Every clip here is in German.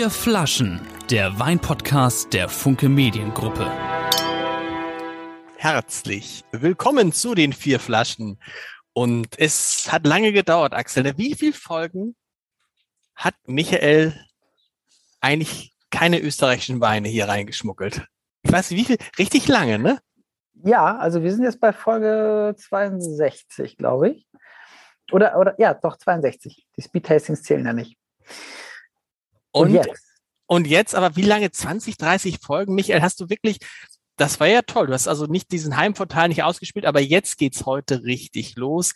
Vier Flaschen, der Weinpodcast der Funke Mediengruppe. Herzlich willkommen zu den vier Flaschen. Und es hat lange gedauert, Axel. Wie viele Folgen hat Michael eigentlich keine österreichischen Weine hier reingeschmuggelt? Ich weiß nicht, wie viel, richtig lange, ne? Ja, also wir sind jetzt bei Folge 62, glaube ich. Oder, oder ja, doch 62. Die Speed Tastings zählen ja nicht. Und, und, jetzt? Und jetzt, aber wie lange? 20, 30 Folgen? Michael, hast du wirklich, das war ja toll. Du hast also nicht diesen Heimvorteil nicht ausgespielt, aber jetzt geht's heute richtig los.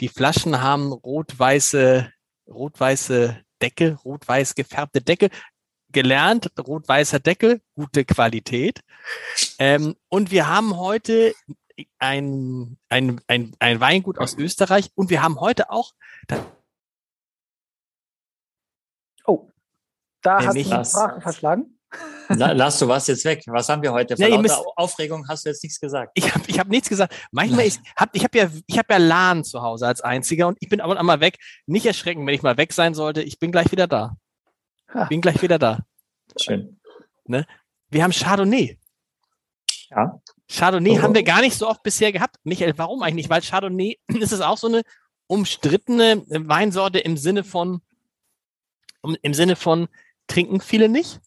Die Flaschen haben rot-weiße, rot-weiße Deckel, rot-weiß gefärbte Deckel. Gelernt, rot-weißer Deckel, gute Qualität. Ähm, und wir haben heute ein, ein, ein, ein Weingut aus Österreich und wir haben heute auch. Oh, da hast du die Sprache verschlagen. Lass du was jetzt weg. Was haben wir heute? Vor ja, müsst, Aufregung hast du jetzt nichts gesagt. Ich habe ich hab nichts gesagt. Manchmal ist, hab, ich habe ja, ich habe ja LAN zu Hause als einziger und ich bin aber einmal weg. Nicht erschrecken, wenn ich mal weg sein sollte. Ich bin gleich wieder da. Ich bin gleich wieder da. Schön. Ne? Wir haben Chardonnay. Ja. Chardonnay oh. haben wir gar nicht so oft bisher gehabt. Michael, warum eigentlich? Weil Chardonnay ist es auch so eine umstrittene Weinsorte im Sinne von, im Sinne von, trinken viele nicht?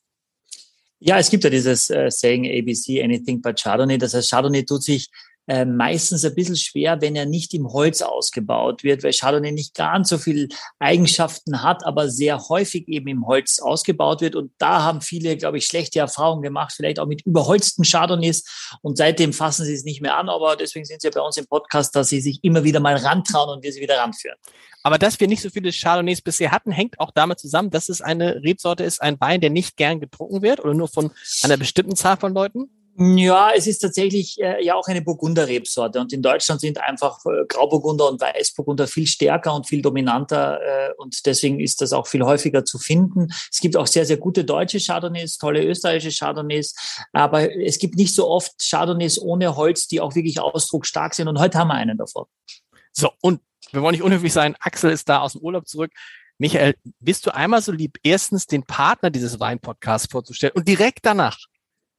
Ja, es gibt ja dieses äh, Saying ABC, anything but Chardonnay. Das heißt, Chardonnay tut sich äh, meistens ein bisschen schwer, wenn er nicht im Holz ausgebaut wird, weil Chardonnay nicht ganz so viel Eigenschaften hat, aber sehr häufig eben im Holz ausgebaut wird. Und da haben viele, glaube ich, schlechte Erfahrungen gemacht, vielleicht auch mit überholzten Chardonnays. Und seitdem fassen sie es nicht mehr an, aber deswegen sind sie ja bei uns im Podcast, dass sie sich immer wieder mal rantrauen und wir sie wieder ranführen. Aber dass wir nicht so viele Chardonnays bisher hatten, hängt auch damit zusammen, dass es eine Rebsorte ist, ein Wein, der nicht gern getrunken wird oder nur von einer bestimmten Zahl von Leuten? Ja, es ist tatsächlich äh, ja auch eine Burgunder-Rebsorte und in Deutschland sind einfach äh, Grauburgunder und Weißburgunder viel stärker und viel dominanter äh, und deswegen ist das auch viel häufiger zu finden. Es gibt auch sehr, sehr gute deutsche Chardonnays, tolle österreichische Chardonnays, aber es gibt nicht so oft Chardonnays ohne Holz, die auch wirklich ausdrucksstark sind und heute haben wir einen davon. So, und wir wollen nicht unhöflich sein, Axel ist da aus dem Urlaub zurück. Michael, bist du einmal so lieb, erstens den Partner dieses Weinpodcasts vorzustellen und direkt danach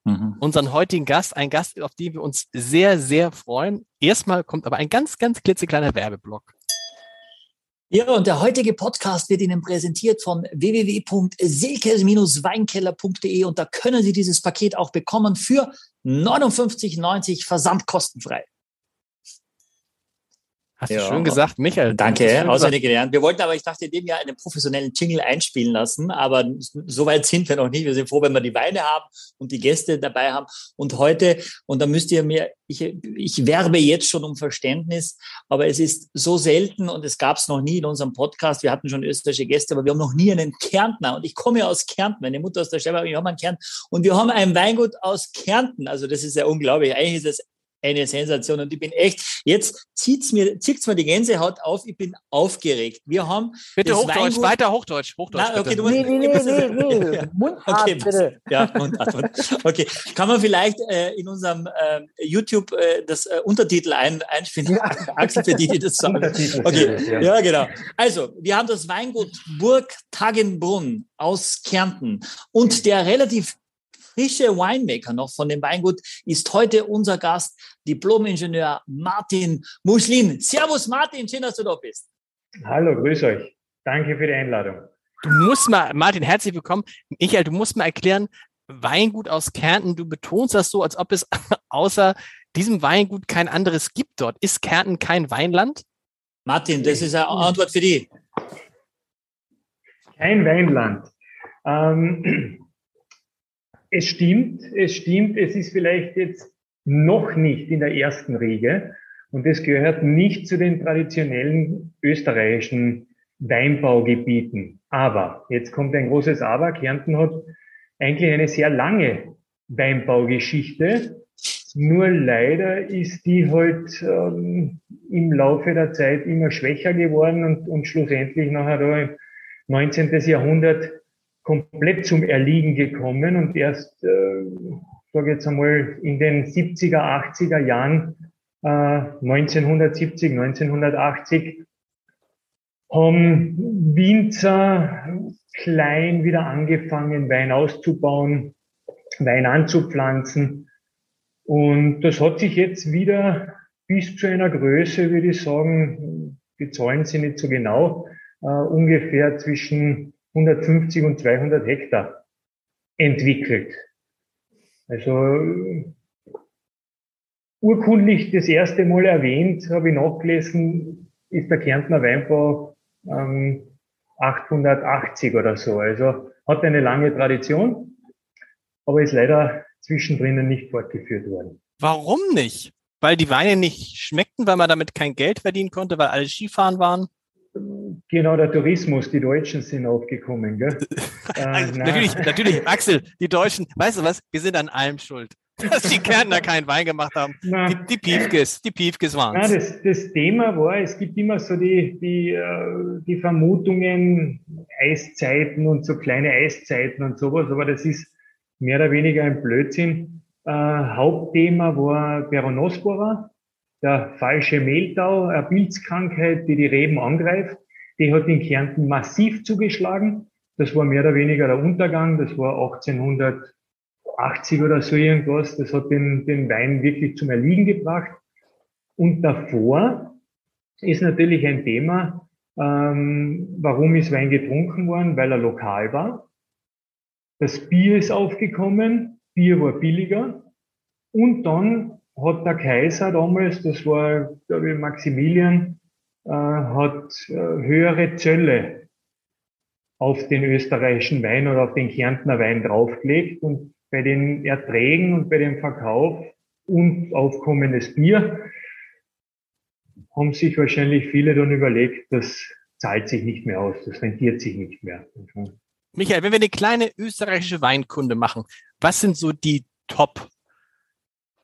mhm. unseren heutigen Gast, ein Gast, auf den wir uns sehr, sehr freuen. Erstmal kommt aber ein ganz, ganz klitzekleiner Werbeblock. Ja, und der heutige Podcast wird Ihnen präsentiert von www.silke-weinkeller.de und da können Sie dieses Paket auch bekommen für 59,90 versandkostenfrei. Hast ja. du schön gesagt, Michael. Danke, auswendig gelernt. Wir wollten aber, ich dachte, dem ja einen professionellen Jingle einspielen lassen, aber so weit sind wir noch nicht. Wir sind froh, wenn wir die Weine haben und die Gäste dabei haben. Und heute, und da müsst ihr mir, ich, ich werbe jetzt schon um Verständnis, aber es ist so selten und es gab es noch nie in unserem Podcast. Wir hatten schon österreichische Gäste, aber wir haben noch nie einen Kärntner. Und ich komme ja aus Kärnten, meine Mutter aus der Steiermark, ich habe einen Kärnten. Und wir haben ein Weingut aus Kärnten. Also das ist ja unglaublich. Eigentlich ist es eine Sensation. Und ich bin echt, jetzt zieht's mir, zieht's mir die Gänsehaut auf, ich bin aufgeregt. Wir haben. Bitte Hochdeutsch, Weingut weiter Hochdeutsch, Hochdeutsch. Na, okay, du musst, nee, nee, nee, nee, nee. Mundart, okay, bitte. Ja, Mundart. Okay. Kann man vielleicht äh, in unserem äh, YouTube äh, das äh, Untertitel ein, einspielen? Ja. Axel, für die, die das sagen. Okay, ja. ja, genau. Also, wir haben das Weingut Burg Tagenbrunn aus Kärnten und der relativ frische Winemaker noch von dem Weingut, ist heute unser Gast, Diplom-Ingenieur Martin Muschlin. Servus Martin, schön, dass du da bist. Hallo, grüß euch. Danke für die Einladung. Du musst mal, Martin, herzlich willkommen. Michael, du musst mal erklären, Weingut aus Kärnten, du betonst das so, als ob es außer diesem Weingut kein anderes gibt dort. Ist Kärnten kein Weinland? Martin, das ist eine Antwort für dich. Kein Weinland. Ähm, es stimmt, es stimmt, es ist vielleicht jetzt noch nicht in der ersten Riege, Und das gehört nicht zu den traditionellen österreichischen Weinbaugebieten. Aber, jetzt kommt ein großes Aber, Kärnten hat eigentlich eine sehr lange Weinbaugeschichte. Nur leider ist die halt ähm, im Laufe der Zeit immer schwächer geworden und, und schlussendlich nachher da im 19. Jahrhundert komplett zum Erliegen gekommen und erst, äh, sage jetzt einmal, in den 70er, 80er Jahren, äh, 1970, 1980, haben Winzer klein wieder angefangen, Wein auszubauen, Wein anzupflanzen. Und das hat sich jetzt wieder bis zu einer Größe, würde ich sagen, die Zahlen sind nicht so genau, äh, ungefähr zwischen 150 und 200 Hektar entwickelt. Also urkundlich das erste Mal erwähnt, habe ich nachgelesen, ist der Kärntner Weinbau ähm, 880 oder so. Also hat eine lange Tradition, aber ist leider zwischendrin nicht fortgeführt worden. Warum nicht? Weil die Weine nicht schmeckten, weil man damit kein Geld verdienen konnte, weil alle Skifahren waren? Genau, der Tourismus, die Deutschen sind aufgekommen, gell? also, äh, natürlich, natürlich, Axel, die Deutschen, weißt du was, wir sind an allem schuld. Dass die Kärntner keinen Wein gemacht haben. die, die Piefkes, die Piefkes waren es. Das, das Thema war, es gibt immer so die, die, äh, die Vermutungen, Eiszeiten und so kleine Eiszeiten und sowas, aber das ist mehr oder weniger ein Blödsinn. Äh, Hauptthema war Peronospora, der falsche Mehltau, eine Pilzkrankheit, die die Reben angreift. Die hat in Kärnten massiv zugeschlagen. Das war mehr oder weniger der Untergang. Das war 1880 oder so irgendwas. Das hat den, den Wein wirklich zum Erliegen gebracht. Und davor ist natürlich ein Thema, ähm, warum ist Wein getrunken worden? Weil er lokal war. Das Bier ist aufgekommen. Bier war billiger. Und dann hat der Kaiser damals, das war, glaube ich, Maximilian, äh, hat äh, höhere Zölle auf den österreichischen Wein oder auf den Kärntner Wein draufgelegt und bei den Erträgen und bei dem Verkauf und aufkommendes Bier haben sich wahrscheinlich viele dann überlegt, das zahlt sich nicht mehr aus, das rentiert sich nicht mehr. Michael, wenn wir eine kleine österreichische Weinkunde machen, was sind so die Top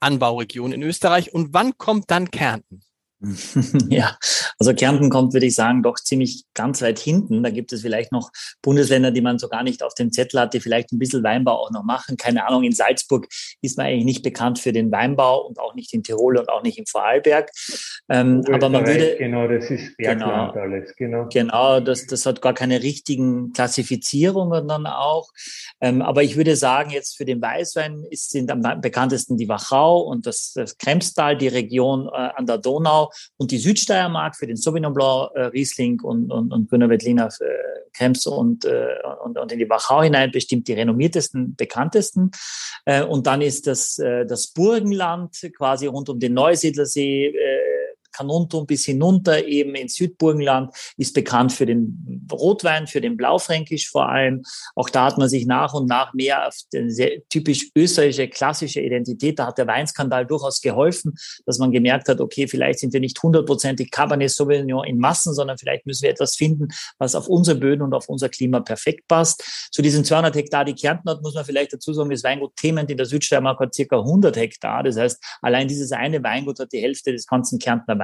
Anbauregion in Österreich. Und wann kommt dann Kärnten? Ja, also Kärnten kommt, würde ich sagen, doch ziemlich ganz weit hinten. Da gibt es vielleicht noch Bundesländer, die man so gar nicht auf dem Zettel hat, die vielleicht ein bisschen Weinbau auch noch machen. Keine Ahnung, in Salzburg ist man eigentlich nicht bekannt für den Weinbau und auch nicht in Tirol und auch nicht im Vorarlberg. Ähm, aber man würde. Genau, das ist Bergland genau, alles, genau. Genau, das, das hat gar keine richtigen Klassifizierungen dann auch. Ähm, aber ich würde sagen, jetzt für den Weißwein ist, sind am bekanntesten die Wachau und das, das Kremstal, die Region äh, an der Donau und die Südsteiermark für den Sauvignon Blanc, äh, Riesling und, und, und Grüner Veltliner äh, und, äh, und, und in die Wachau hinein bestimmt die renommiertesten, bekanntesten. Äh, und dann ist das, äh, das Burgenland quasi rund um den Neusiedlersee, äh, Kanuntum bis hinunter eben ins Südburgenland, ist bekannt für den Rotwein, für den Blaufränkisch vor allem. Auch da hat man sich nach und nach mehr auf sehr typisch österreichische klassische Identität, da hat der Weinskandal durchaus geholfen, dass man gemerkt hat, okay, vielleicht sind wir nicht hundertprozentig Cabernet Sauvignon in Massen, sondern vielleicht müssen wir etwas finden, was auf unsere Böden und auf unser Klima perfekt passt. Zu diesen 200 Hektar, die Kärnten hat, muss man vielleicht dazu sagen, das Weingut Thement in der Südsteiermark hat circa 100 Hektar. Das heißt, allein dieses eine Weingut hat die Hälfte des ganzen Kärntner Weinbaus.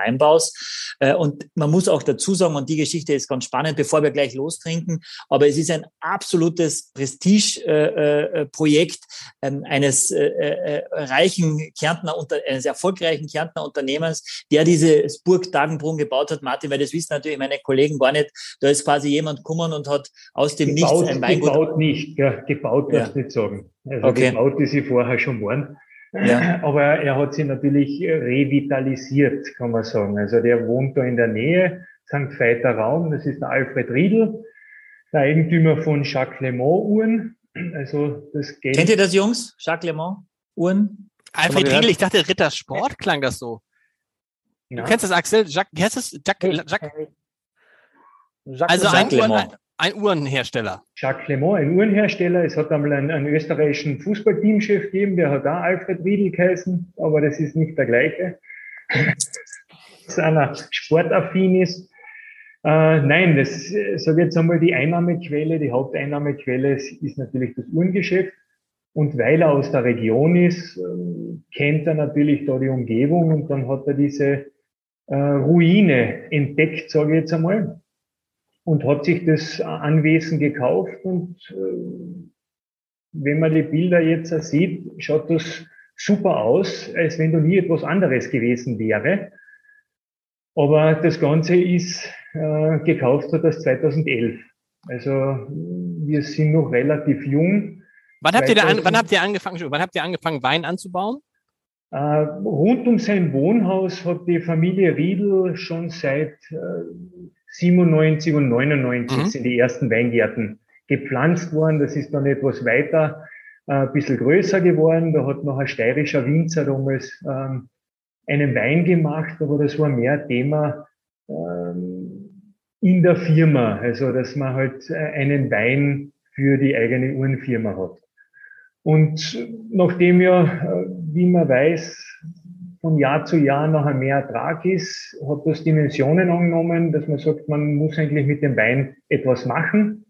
Äh, und man muss auch dazu sagen, und die Geschichte ist ganz spannend, bevor wir gleich lostrinken, aber es ist ein absolutes Prestigeprojekt äh, ähm, eines äh, reichen Kärntner, eines erfolgreichen Kärntner Unternehmens, der dieses Burg Dagenbrunn gebaut hat. Martin, weil das wissen natürlich meine Kollegen gar nicht. Da ist quasi jemand gekommen und hat aus dem gebaut, Nichts ein Weingut... Gebaut nicht, ja, gebaut darfst ja. nicht sagen. Also okay. gebaut ist sie vorher schon waren. Ja. Aber er hat sie natürlich revitalisiert, kann man sagen. Also der wohnt da in der Nähe, St. Veiter Raum, das ist der Alfred Riedl, der Eigentümer von Jacques Le Mans Uhren. Also das geht. Kennt ihr das, Jungs? Jacques Le Mans Uhren? Alfred Riedl, ich dachte Ritter Sport klang das so. Ja. Du kennst das, Axel? Jacques, heißt das? Jacques, Jacques, Jacques also ein, Uhren, ein Uhrenhersteller. Jacques Clement, ein Uhrenhersteller. Es hat einmal einen, einen österreichischen Fußballteamchef gegeben, der hat da Alfred Riedel geheißen, aber das ist nicht der gleiche. einer sportaffin ist. Äh, nein, das sage jetzt einmal die Einnahmequelle, die Haupteinnahmequelle ist natürlich das Uhrengeschäft. Und weil er aus der Region ist, äh, kennt er natürlich da die Umgebung und dann hat er diese äh, Ruine entdeckt, sage ich jetzt einmal, und hat sich das Anwesen gekauft. Und äh, wenn man die Bilder jetzt sieht, schaut das super aus, als wenn da nie etwas anderes gewesen wäre. Aber das Ganze ist äh, gekauft hat das 2011. Also wir sind noch relativ jung. Wann habt, ihr da an, wann habt ihr angefangen, wann habt ihr angefangen, Wein anzubauen? Äh, rund um sein Wohnhaus hat die Familie Riedl schon seit äh, 97 und 99 mhm. sind die ersten Weingärten gepflanzt worden. Das ist dann etwas weiter, äh, ein bisschen größer geworden. Da hat noch ein steirischer Winzer damals ähm, einen Wein gemacht, aber das war mehr Thema ähm, in der Firma. Also, dass man halt äh, einen Wein für die eigene Uhrenfirma hat. Und nachdem ja, äh, wie man weiß, von Jahr zu Jahr noch mehr Ertrag ist, hat das Dimensionen angenommen, dass man sagt, man muss eigentlich mit dem Wein etwas machen.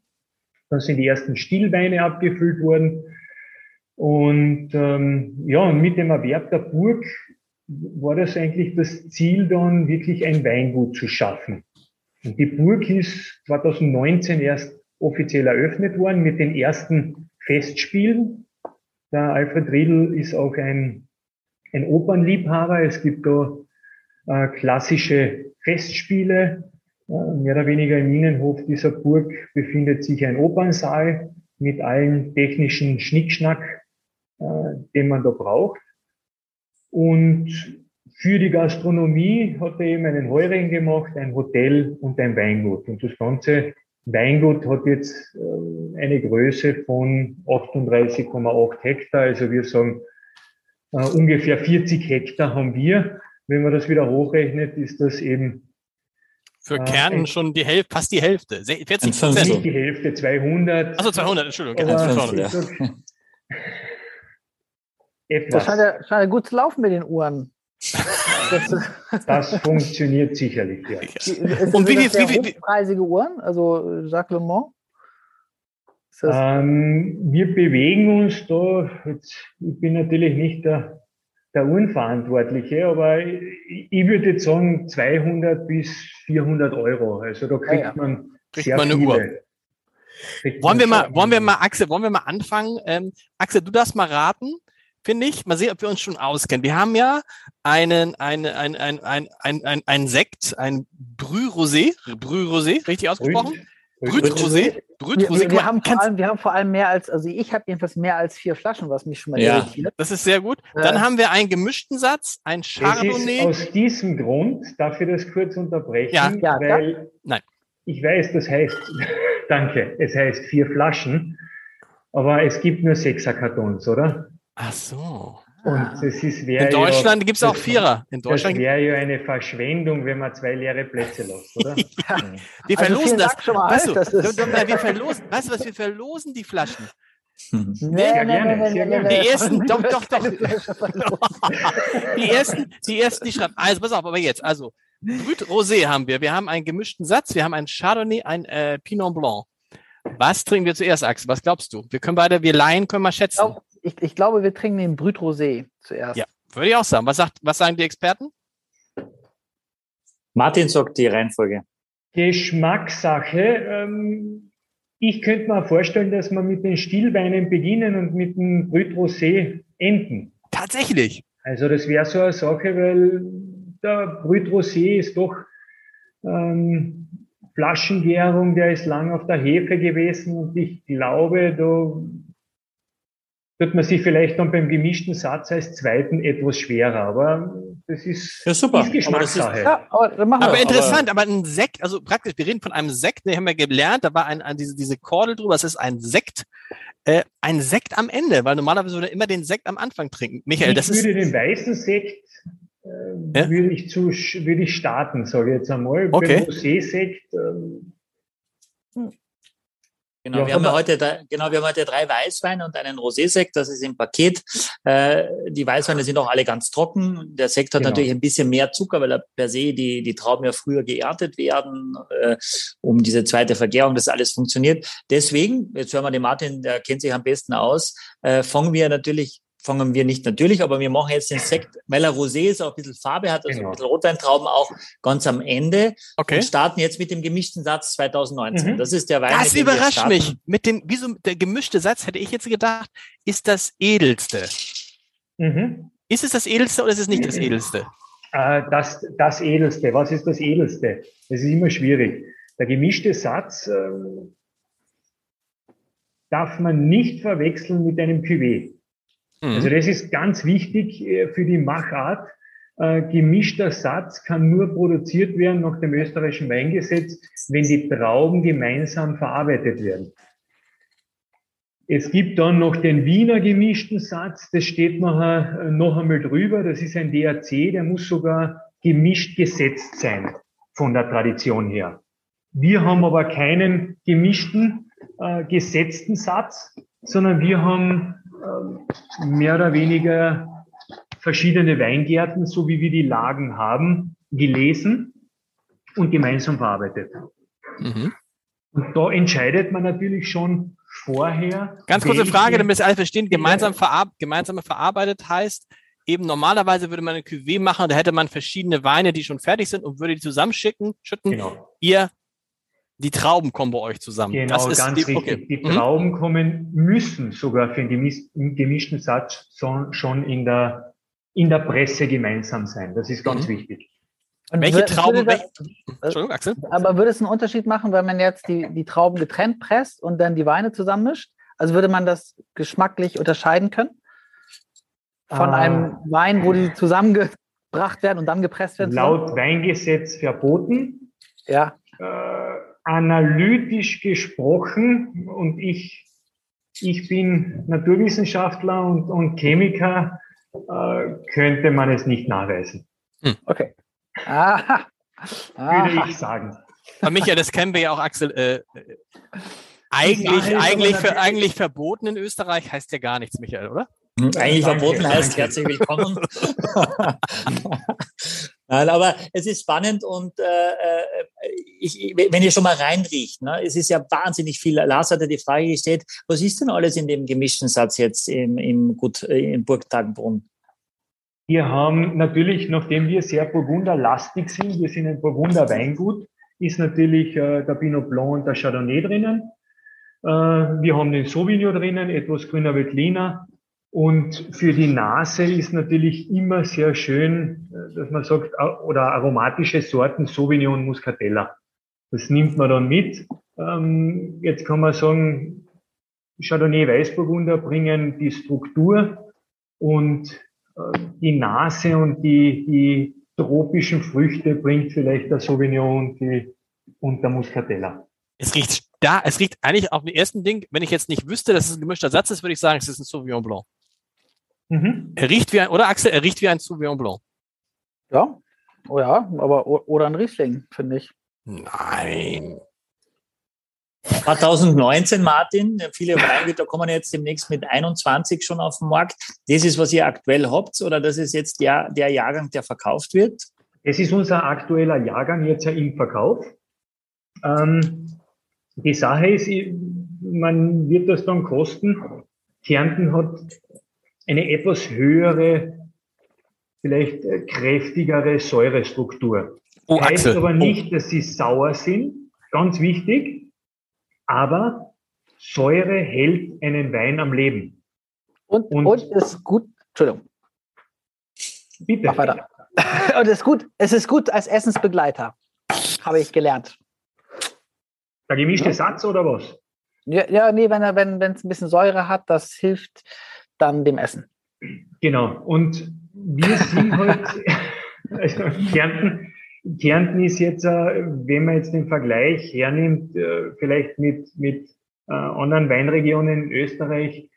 Dann sind die ersten Stillweine abgefüllt worden. Und ähm, ja, mit dem Erwerb der Burg war das eigentlich das Ziel dann, wirklich ein Weingut zu schaffen. Und die Burg ist 2019 erst offiziell eröffnet worden mit den ersten Festspielen. Der Alfred Riedl ist auch ein, ein Opernliebhaber. Es gibt da äh, klassische Festspiele. Äh, mehr oder weniger im Innenhof dieser Burg befindet sich ein Opernsaal mit allen technischen Schnickschnack, äh, den man da braucht. Und für die Gastronomie hat er eben einen Heuring gemacht, ein Hotel und ein Weingut. Und das ganze Weingut hat jetzt äh, eine Größe von 38,8 Hektar. Also wir sagen, äh, ungefähr 40 Hektar haben wir. Wenn man das wieder hochrechnet, ist das eben für äh, Kärnten schon die Hälfte, fast die Hälfte. 40 Prozent. Nicht die Hälfte, 200. Also 200, Entschuldigung. Aber, ja. Etwas. Das scheint ja, scheint ja gut zu laufen mit den Uhren. Das, das funktioniert sicherlich, ja. Und wie viel, wie viel, preisige Uhren, also Jacques Le Mans? Ähm, wir bewegen uns da, jetzt, ich bin natürlich nicht der, der Uhrenverantwortliche, aber ich, ich würde jetzt sagen 200 bis 400 Euro. Also da kriegt ja, ja. man kriegt sehr man eine viele. Uhr. wollen wir mal, wollen wir mal, Axel, wollen wir mal anfangen? Ähm, Axel, du darfst mal raten finde ich. Mal sehen, ob wir uns schon auskennen. Wir haben ja einen, eine, ein, ein, ein, ein, ein, ein Sekt, ein Brü Rosé, Brü Rosé, richtig ausgesprochen? Brüt Rosé. Brüt Rosé. Wir, wir, haben vor allem, wir haben vor allem mehr als, also ich habe jedenfalls mehr als vier Flaschen, was mich schon mal ja, irritiert. Das ist sehr gut. Dann äh, haben wir einen gemischten Satz, ein Chardonnay. aus diesem Grund, darf ich das kurz unterbrechen? Ja, ja weil nein. Ich weiß, das heißt, danke, es heißt vier Flaschen, aber es gibt nur Sechser-Kartons, oder? Ach so. Und ah. das ist, In Deutschland ja, gibt es auch Vierer. In Deutschland das wäre ja eine Verschwendung, wenn man zwei leere Plätze lässt, oder? ja. Wir also verlosen das. Schon mal weißt du, das wir verlosen, weißt du was, wir verlosen die Flaschen. Nee, sehr nee, gerne, nee, sehr gerne. Die ersten, doch, doch, doch. die ersten, die ersten, die schreiben. Also, pass auf, aber jetzt, also, Brüt Rosé haben wir. Wir haben einen gemischten Satz. Wir haben einen Chardonnay, ein äh, Pinot Blanc. Was trinken wir zuerst, Axel? Was glaubst du? Wir können beide, wir Laien können mal schätzen. Ich, ich, ich glaube, wir trinken den Brüt Rosé zuerst. Ja, würde ich auch sagen. Was, sagt, was sagen die Experten? Martin sagt die Reihenfolge. Geschmackssache. Ähm, ich könnte mir vorstellen, dass wir mit den Stillweinen beginnen und mit dem Brüt Rosé enden. Tatsächlich. Also das wäre so eine Sache, weil der Brüt Rosé ist doch ähm, Flaschengärung, der ist lang auf der Hefe gewesen und ich glaube, da wird man sich vielleicht dann beim gemischten Satz als zweiten etwas schwerer, aber das ist, ja, super. ist Geschmackssache. Ja, aber, aber interessant, aber, aber, ein Sekt, also praktisch, wir reden von einem Sekt, den haben wir gelernt, da war ein, ein diese, diese Kordel drüber, es ist ein Sekt, äh, ein Sekt am Ende, weil normalerweise würde immer den Sekt am Anfang trinken. Michael, ich das ist. Ich würde den weißen Sekt äh, ja? würde ich zu, würde ich starten, sage ich jetzt einmal. Okay. Rosé-Sekt, ähm, Genau, ja, wir haben ja heute, da, genau, wir haben heute drei Weißweine und einen Rosé-Sekt. Das ist im Paket. Äh, die Weißweine sind auch alle ganz trocken. Der Sekt hat genau. natürlich ein bisschen mehr Zucker, weil er per se die, die Trauben ja früher geerntet werden, äh, um diese zweite Vergärung, das alles funktioniert. Deswegen, jetzt hören wir den Martin, der kennt sich am besten aus, äh, fangen wir natürlich fangen wir nicht natürlich, aber wir machen jetzt den Sekt, weil er Rosé ist, auch ein bisschen Farbe hat, also genau. ein bisschen Rotweintrauben auch ganz am Ende. Okay. Und starten jetzt mit dem gemischten Satz 2019. Mhm. Das ist der Wein. Das überrascht mich. Mit dem, wieso, der gemischte Satz hätte ich jetzt gedacht, ist das edelste. Mhm. Ist es das edelste oder ist es nicht das edelste? Äh, das, das edelste. Was ist das edelste? Das ist immer schwierig. Der gemischte Satz äh, darf man nicht verwechseln mit einem Cuvée. Mhm. Also das ist ganz wichtig äh, für die Machart. Äh, gemischter Satz kann nur produziert werden nach dem österreichischen Weingesetz, wenn die Trauben gemeinsam verarbeitet werden. Es gibt dann noch den Wiener gemischten Satz, das steht nachher äh, noch einmal drüber. Das ist ein DAC, der muss sogar gemischt gesetzt sein von der Tradition her. Wir haben aber keinen gemischten, äh, gesetzten Satz, sondern wir haben mehr oder weniger verschiedene Weingärten, so wie wir die Lagen haben, gelesen und gemeinsam verarbeitet. Mhm. Und da entscheidet man natürlich schon vorher. Ganz kurze Frage, damit es alle verstehen. Gemeinsam, verar gemeinsam verarbeitet heißt, eben normalerweise würde man eine Cuvée machen, da hätte man verschiedene Weine, die schon fertig sind und würde die zusammenschicken, schütten. Genau. Ihr die Trauben kommen bei euch zusammen. Genau, das ist ganz die, richtig. Okay. Die mhm. Trauben kommen, müssen sogar für den gemischten Satz schon in der, in der Presse gemeinsam sein. Das ist ganz mhm. wichtig. Und welche Trauben? Das, Entschuldigung, Axel. Aber würde es einen Unterschied machen, wenn man jetzt die, die Trauben getrennt presst und dann die Weine zusammenmischt? Also würde man das geschmacklich unterscheiden können? Von ah. einem Wein, wo die zusammengebracht werden und dann gepresst werden? Laut Weingesetz verboten. Ja. Äh, analytisch gesprochen und ich, ich bin Naturwissenschaftler und, und Chemiker, äh, könnte man es nicht nachweisen. Hm. Okay. Aha. Aha. Würde ich sagen. Aber Michael, das kennen wir ja auch, Axel. Äh, eigentlich, eigentlich, eigentlich verboten in Österreich heißt ja gar nichts, Michael, oder? Hm, eigentlich verboten heißt herzlich willkommen. Nein, aber es ist spannend und äh, äh, ich, wenn ihr schon mal reinriecht, ne, es ist ja wahnsinnig viel. Lars hat ja die Frage gestellt, was ist denn alles in dem gemischten Satz jetzt im, im, Gut, äh, im Burgtagenbrunn? Wir haben natürlich, nachdem wir sehr Burgunderlastig sind, wir sind ein Burgunder Weingut, ist natürlich äh, der Pinot Blanc und der Chardonnay drinnen. Äh, wir haben den Sauvignon drinnen, etwas grüner Veltliner, und für die Nase ist natürlich immer sehr schön, äh, dass man sagt, oder aromatische Sorten, Sauvignon, Muscatella. Das nimmt man dann mit. Ähm, jetzt kann man sagen, Chardonnay, Weißburgunder bringen die Struktur und äh, die Nase und die, die tropischen Früchte bringt vielleicht der Sauvignon und, die, und der Muscatella. Es riecht da, es riecht eigentlich auf den ersten Ding, wenn ich jetzt nicht wüsste, dass es ein gemischter Satz ist, würde ich sagen, es ist ein Sauvignon Blanc. Mhm. Er riecht wie ein, oder Axel, er riecht wie ein Sauvignon Blanc. Ja, oh ja, aber oder ein Riesling, finde ich. Nein. 2019, Martin, viele Weingüter kommen jetzt demnächst mit 21 schon auf den Markt. Das ist, was ihr aktuell habt, oder das ist jetzt der, der Jahrgang, der verkauft wird? Es ist unser aktueller Jahrgang jetzt ja im Verkauf. Ähm, die Sache ist, man wird das dann kosten. Kärnten hat eine etwas höhere, vielleicht äh, kräftigere Säurestruktur. Oh, heißt Axel. aber nicht, oh. dass sie sauer sind, ganz wichtig, aber Säure hält einen Wein am Leben. Und, und, und ist gut, Entschuldigung. Bitte. Mach weiter. und es ist gut, es ist gut als Essensbegleiter, habe ich gelernt. Der gemischte Satz oder was? Ja, ja nee, wenn es wenn, ein bisschen Säure hat, das hilft dann dem Essen. Genau. Und wir sind halt, also Kärnten, Kärnten ist jetzt, äh, wenn man jetzt den Vergleich hernimmt, äh, vielleicht mit, mit äh, anderen Weinregionen in Österreich,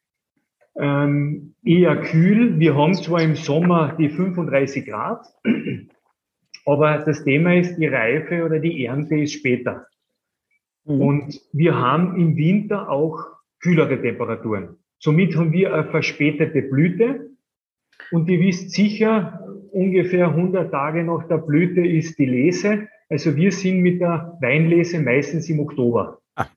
ähm, eher kühl. Wir haben zwar im Sommer die 35 Grad, aber das Thema ist, die Reife oder die Ernte ist später. Mhm. Und wir haben im Winter auch kühlere Temperaturen. Somit haben wir eine verspätete Blüte. Und ihr wisst sicher, ungefähr 100 Tage nach der Blüte ist die Lese. Also wir sind mit der Weinlese meistens im Oktober. Ah.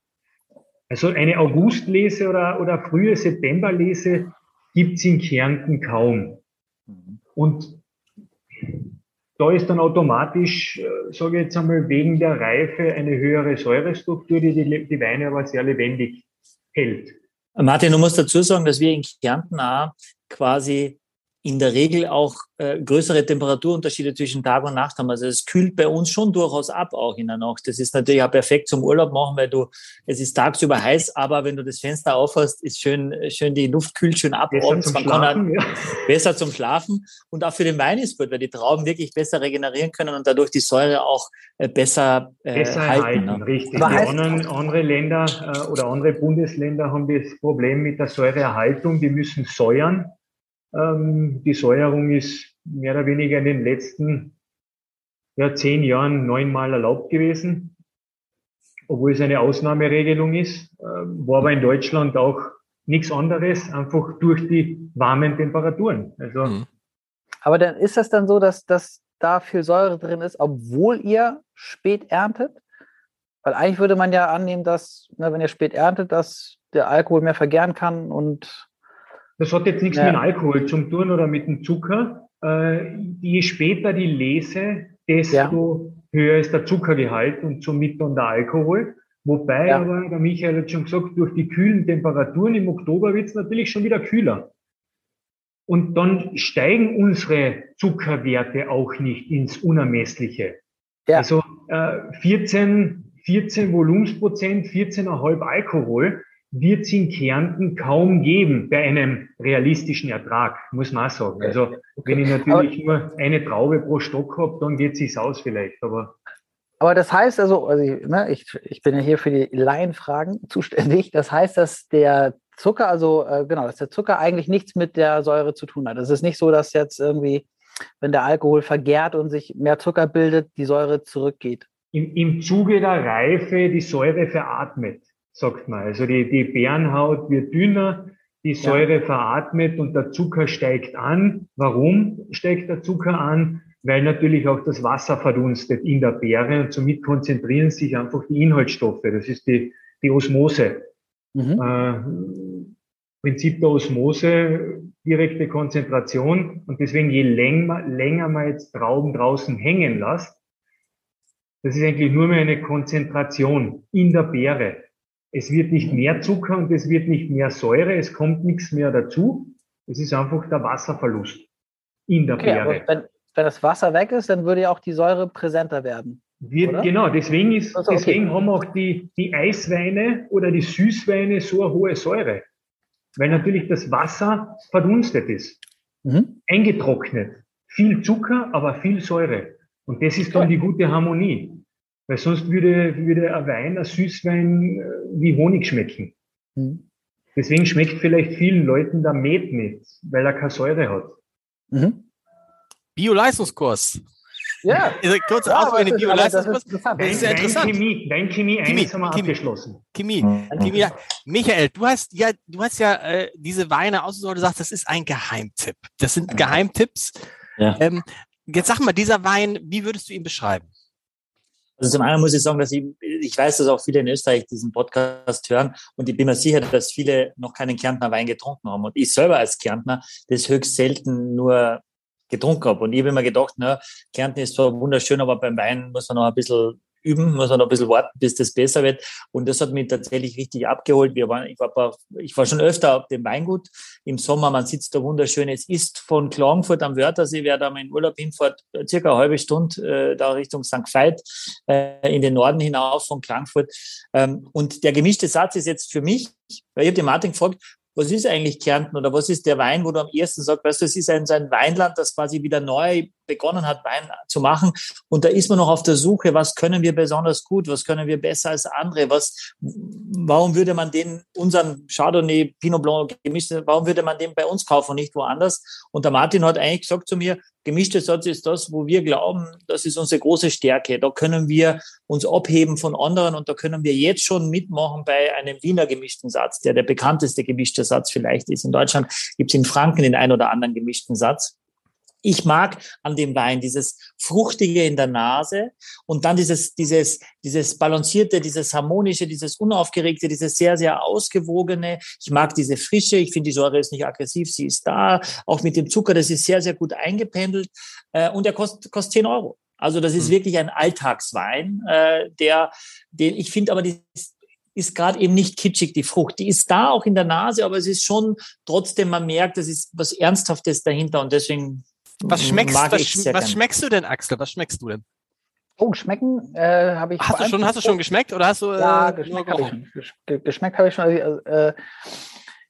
Also eine Augustlese oder, oder frühe Septemberlese gibt's in Kärnten kaum. Mhm. Und da ist dann automatisch, äh, sage ich jetzt einmal, wegen der Reife eine höhere Säurestruktur, die die, die Weine aber sehr lebendig hält. Martin, du musst dazu sagen, dass wir in Kärnten auch quasi in der Regel auch äh, größere Temperaturunterschiede zwischen Tag und Nacht haben. Also es kühlt bei uns schon durchaus ab auch in der Nacht. Das ist natürlich auch perfekt zum Urlaub machen, weil du, es ist tagsüber heiß, aber wenn du das Fenster aufhast, ist schön, schön die Luft kühlt schön ab. Besser zum Schlafen, ja. Besser zum Schlafen. Und auch für den Wein ist gut, weil die Trauben wirklich besser regenerieren können und dadurch die Säure auch äh, besser, äh, besser halten. halten ne? Richtig. Aber anderen, andere Länder äh, oder andere Bundesländer haben das Problem mit der Säureerhaltung. Die müssen säuern ähm, die Säuerung ist mehr oder weniger in den letzten ja, zehn Jahren neunmal erlaubt gewesen, obwohl es eine Ausnahmeregelung ist. Ähm, war aber in Deutschland auch nichts anderes, einfach durch die warmen Temperaturen. Also, mhm. Aber dann ist das dann so, dass, dass da viel Säure drin ist, obwohl ihr spät erntet? Weil eigentlich würde man ja annehmen, dass, ne, wenn ihr spät erntet, dass der Alkohol mehr vergären kann und das hat jetzt nichts ja. mit dem Alkohol zu tun oder mit dem Zucker. Äh, je später die Lese, desto ja. höher ist der Zuckergehalt und somit dann der Alkohol. Wobei ja. aber, der Michael hat schon gesagt, durch die kühlen Temperaturen im Oktober wird es natürlich schon wieder kühler. Und dann steigen unsere Zuckerwerte auch nicht ins Unermessliche. Ja. Also äh, 14, 14 Volumensprozent, 14,5 Alkohol wird es in Kärnten kaum geben bei einem realistischen Ertrag, muss man auch sagen. Also wenn ich natürlich nur eine Traube pro Stock habe, dann geht es sich aus vielleicht. Aber aber das heißt also, also ich, ne, ich, ich bin ja hier für die Laienfragen zuständig. Das heißt, dass der Zucker, also äh, genau, dass der Zucker eigentlich nichts mit der Säure zu tun hat. Es ist nicht so, dass jetzt irgendwie, wenn der Alkohol vergärt und sich mehr Zucker bildet, die Säure zurückgeht. Im, Im Zuge der Reife die Säure veratmet sagt man. Also die, die Bärenhaut wird dünner, die Säure ja. veratmet und der Zucker steigt an. Warum steigt der Zucker an? Weil natürlich auch das Wasser verdunstet in der Beere und somit konzentrieren sich einfach die Inhaltsstoffe. Das ist die, die Osmose. Mhm. Äh, Prinzip der Osmose, direkte Konzentration. Und deswegen, je länger, länger man jetzt Trauben draußen hängen lässt, das ist eigentlich nur mehr eine Konzentration in der Beere. Es wird nicht mehr Zucker und es wird nicht mehr Säure, es kommt nichts mehr dazu. Es ist einfach der Wasserverlust in der okay, Beere. Wenn, wenn, das Wasser weg ist, dann würde ja auch die Säure präsenter werden. Wird, genau, deswegen, ist, also, okay. deswegen haben auch die, die Eisweine oder die Süßweine so eine hohe Säure. Weil natürlich das Wasser verdunstet ist, mhm. eingetrocknet. Viel Zucker, aber viel Säure. Und das ist dann die gute Harmonie. Weil sonst würde, würde ein Wein, ein Süßwein äh, wie Honig schmecken. Mhm. Deswegen schmeckt vielleicht vielen Leuten der Met nicht, weil er keine Säure hat. Mhm. Bio-Leistungskurs. Ja. Also kurz ja, in den Bio-Leistungskurs. Das ist, das ist ja interessant. Chemie, dein Chemie, Chemie haben wir Chemie, abgeschlossen. Chemie. Mhm. Chemie. Michael, du hast ja, du hast ja äh, diese Weine ausgesucht, du sagst, das ist ein Geheimtipp. Das sind Geheimtipps. Ja. Ähm, jetzt sag mal, dieser Wein, wie würdest du ihn beschreiben? Also zum einen muss ich sagen, dass ich, ich weiß, dass auch viele in Österreich diesen Podcast hören und ich bin mir sicher, dass viele noch keinen Kärntner Wein getrunken haben. Und ich selber als Kärntner das höchst selten nur getrunken habe. Und ich habe immer gedacht, na, Kärnten ist zwar wunderschön, aber beim Wein muss man noch ein bisschen üben, muss man noch ein bisschen warten, bis das besser wird. Und das hat mich tatsächlich richtig abgeholt. Wir waren, ich, war, ich war schon öfter auf dem Weingut im Sommer. Man sitzt da wunderschön. Es ist von Klagenfurt am Wörthersee, wer da mal Urlaub hinfährt, circa eine halbe Stunde äh, da Richtung St. Veit äh, in den Norden hinauf von Klagenfurt. Ähm, und der gemischte Satz ist jetzt für mich, weil ich habe den Martin gefragt, was ist eigentlich Kärnten oder was ist der Wein, wo du am ersten sagst, weißt du, es ist ein, so ein Weinland, das quasi wieder neu begonnen hat, Wein zu machen. Und da ist man noch auf der Suche, was können wir besonders gut, was können wir besser als andere, was, warum würde man den, unseren Chardonnay, Pinot Blanc gemischt, warum würde man den bei uns kaufen und nicht woanders? Und der Martin hat eigentlich gesagt zu mir, gemischte Satz ist das, wo wir glauben, das ist unsere große Stärke. Da können wir uns abheben von anderen und da können wir jetzt schon mitmachen bei einem Wiener gemischten Satz, der der bekannteste gemischte Satz vielleicht ist. In Deutschland gibt es in Franken den ein oder anderen gemischten Satz ich mag an dem Wein dieses Fruchtige in der Nase und dann dieses, dieses, dieses Balancierte, dieses Harmonische, dieses Unaufgeregte, dieses sehr, sehr Ausgewogene. Ich mag diese Frische. Ich finde, die Säure ist nicht aggressiv. Sie ist da. Auch mit dem Zucker, das ist sehr, sehr gut eingependelt. Äh, und der kostet, kostet 10 Euro. Also das ist mhm. wirklich ein Alltagswein, äh, der, den ich finde aber die ist gerade eben nicht kitschig, die Frucht. Die ist da auch in der Nase, aber es ist schon trotzdem, man merkt, es ist was Ernsthaftes dahinter und deswegen was schmeckst, was, was schmeckst du denn, Axel? Was schmeckst du denn? Oh, schmecken äh, habe ich. Hast du schon, hast du schon geschmeckt oder hast du? Äh, ja, geschmeckt habe ich schon. Geschmeckt habe ich schon. Also, äh,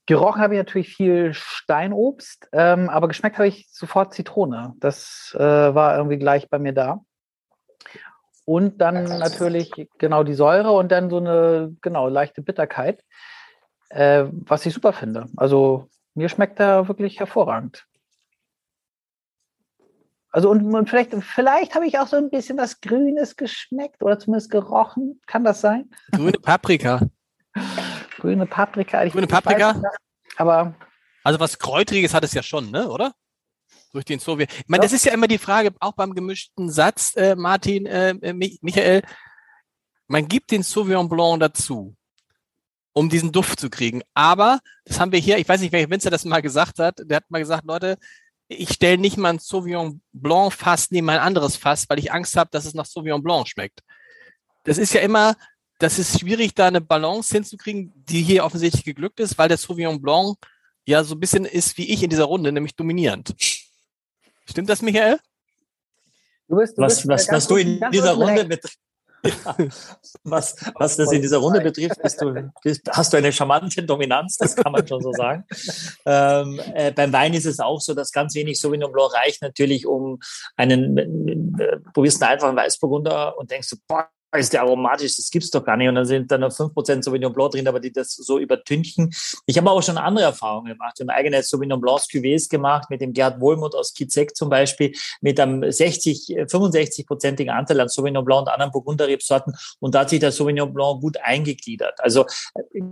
gerochen habe ich natürlich viel Steinobst, ähm, aber geschmeckt habe ich sofort Zitrone. Das äh, war irgendwie gleich bei mir da. Und dann natürlich genau die Säure und dann so eine genau leichte Bitterkeit, äh, was ich super finde. Also mir schmeckt er wirklich hervorragend. Also und, und vielleicht, vielleicht habe ich auch so ein bisschen was Grünes geschmeckt oder zumindest gerochen. Kann das sein? Grüne Paprika. Grüne Paprika. Ich, Grüne Paprika. Nicht, aber also was Kräutriges hat es ja schon, ne? Oder? Durch den Sowjet. Ich meine, ja. das ist ja immer die Frage, auch beim gemischten Satz, äh, Martin, äh, Michael. Man gibt den Sauvignon Blanc dazu, um diesen Duft zu kriegen. Aber das haben wir hier. Ich weiß nicht, welcher Winzer das mal gesagt hat. Der hat mal gesagt, Leute, ich stelle nicht mal ein Sauvignon Blanc Fass neben ein anderes Fass, weil ich Angst habe, dass es nach Sauvignon Blanc schmeckt. Das ist ja immer, das ist schwierig, da eine Balance hinzukriegen, die hier offensichtlich geglückt ist, weil der Sauvignon Blanc ja so ein bisschen ist wie ich in dieser Runde, nämlich dominierend. Stimmt das, Michael? Du bist, du was, bist was, was du in dieser Runde betriffst. was, was das in dieser Runde betrifft, du, hast du eine charmante Dominanz, das kann man schon so sagen. Ähm, äh, beim Wein ist es auch so, dass ganz wenig Sauvignon Blanc reicht natürlich, um einen, äh, probierst einen einfachen Weißburgunder und denkst du, boah, ist der aromatisch, das gibt's doch gar nicht. Und dann sind da noch 5% Sauvignon Blanc drin, aber die das so übertünchen. Ich habe auch schon andere Erfahrungen gemacht. Wir haben eigene Sauvignon Blanc Cuvées gemacht, mit dem Gerd Wohlmuth aus Kizek zum Beispiel, mit einem 60, 65-prozentigen Anteil an Sauvignon Blanc und anderen Burgunderrebsorten. Und da hat sich der Sauvignon Blanc gut eingegliedert. Also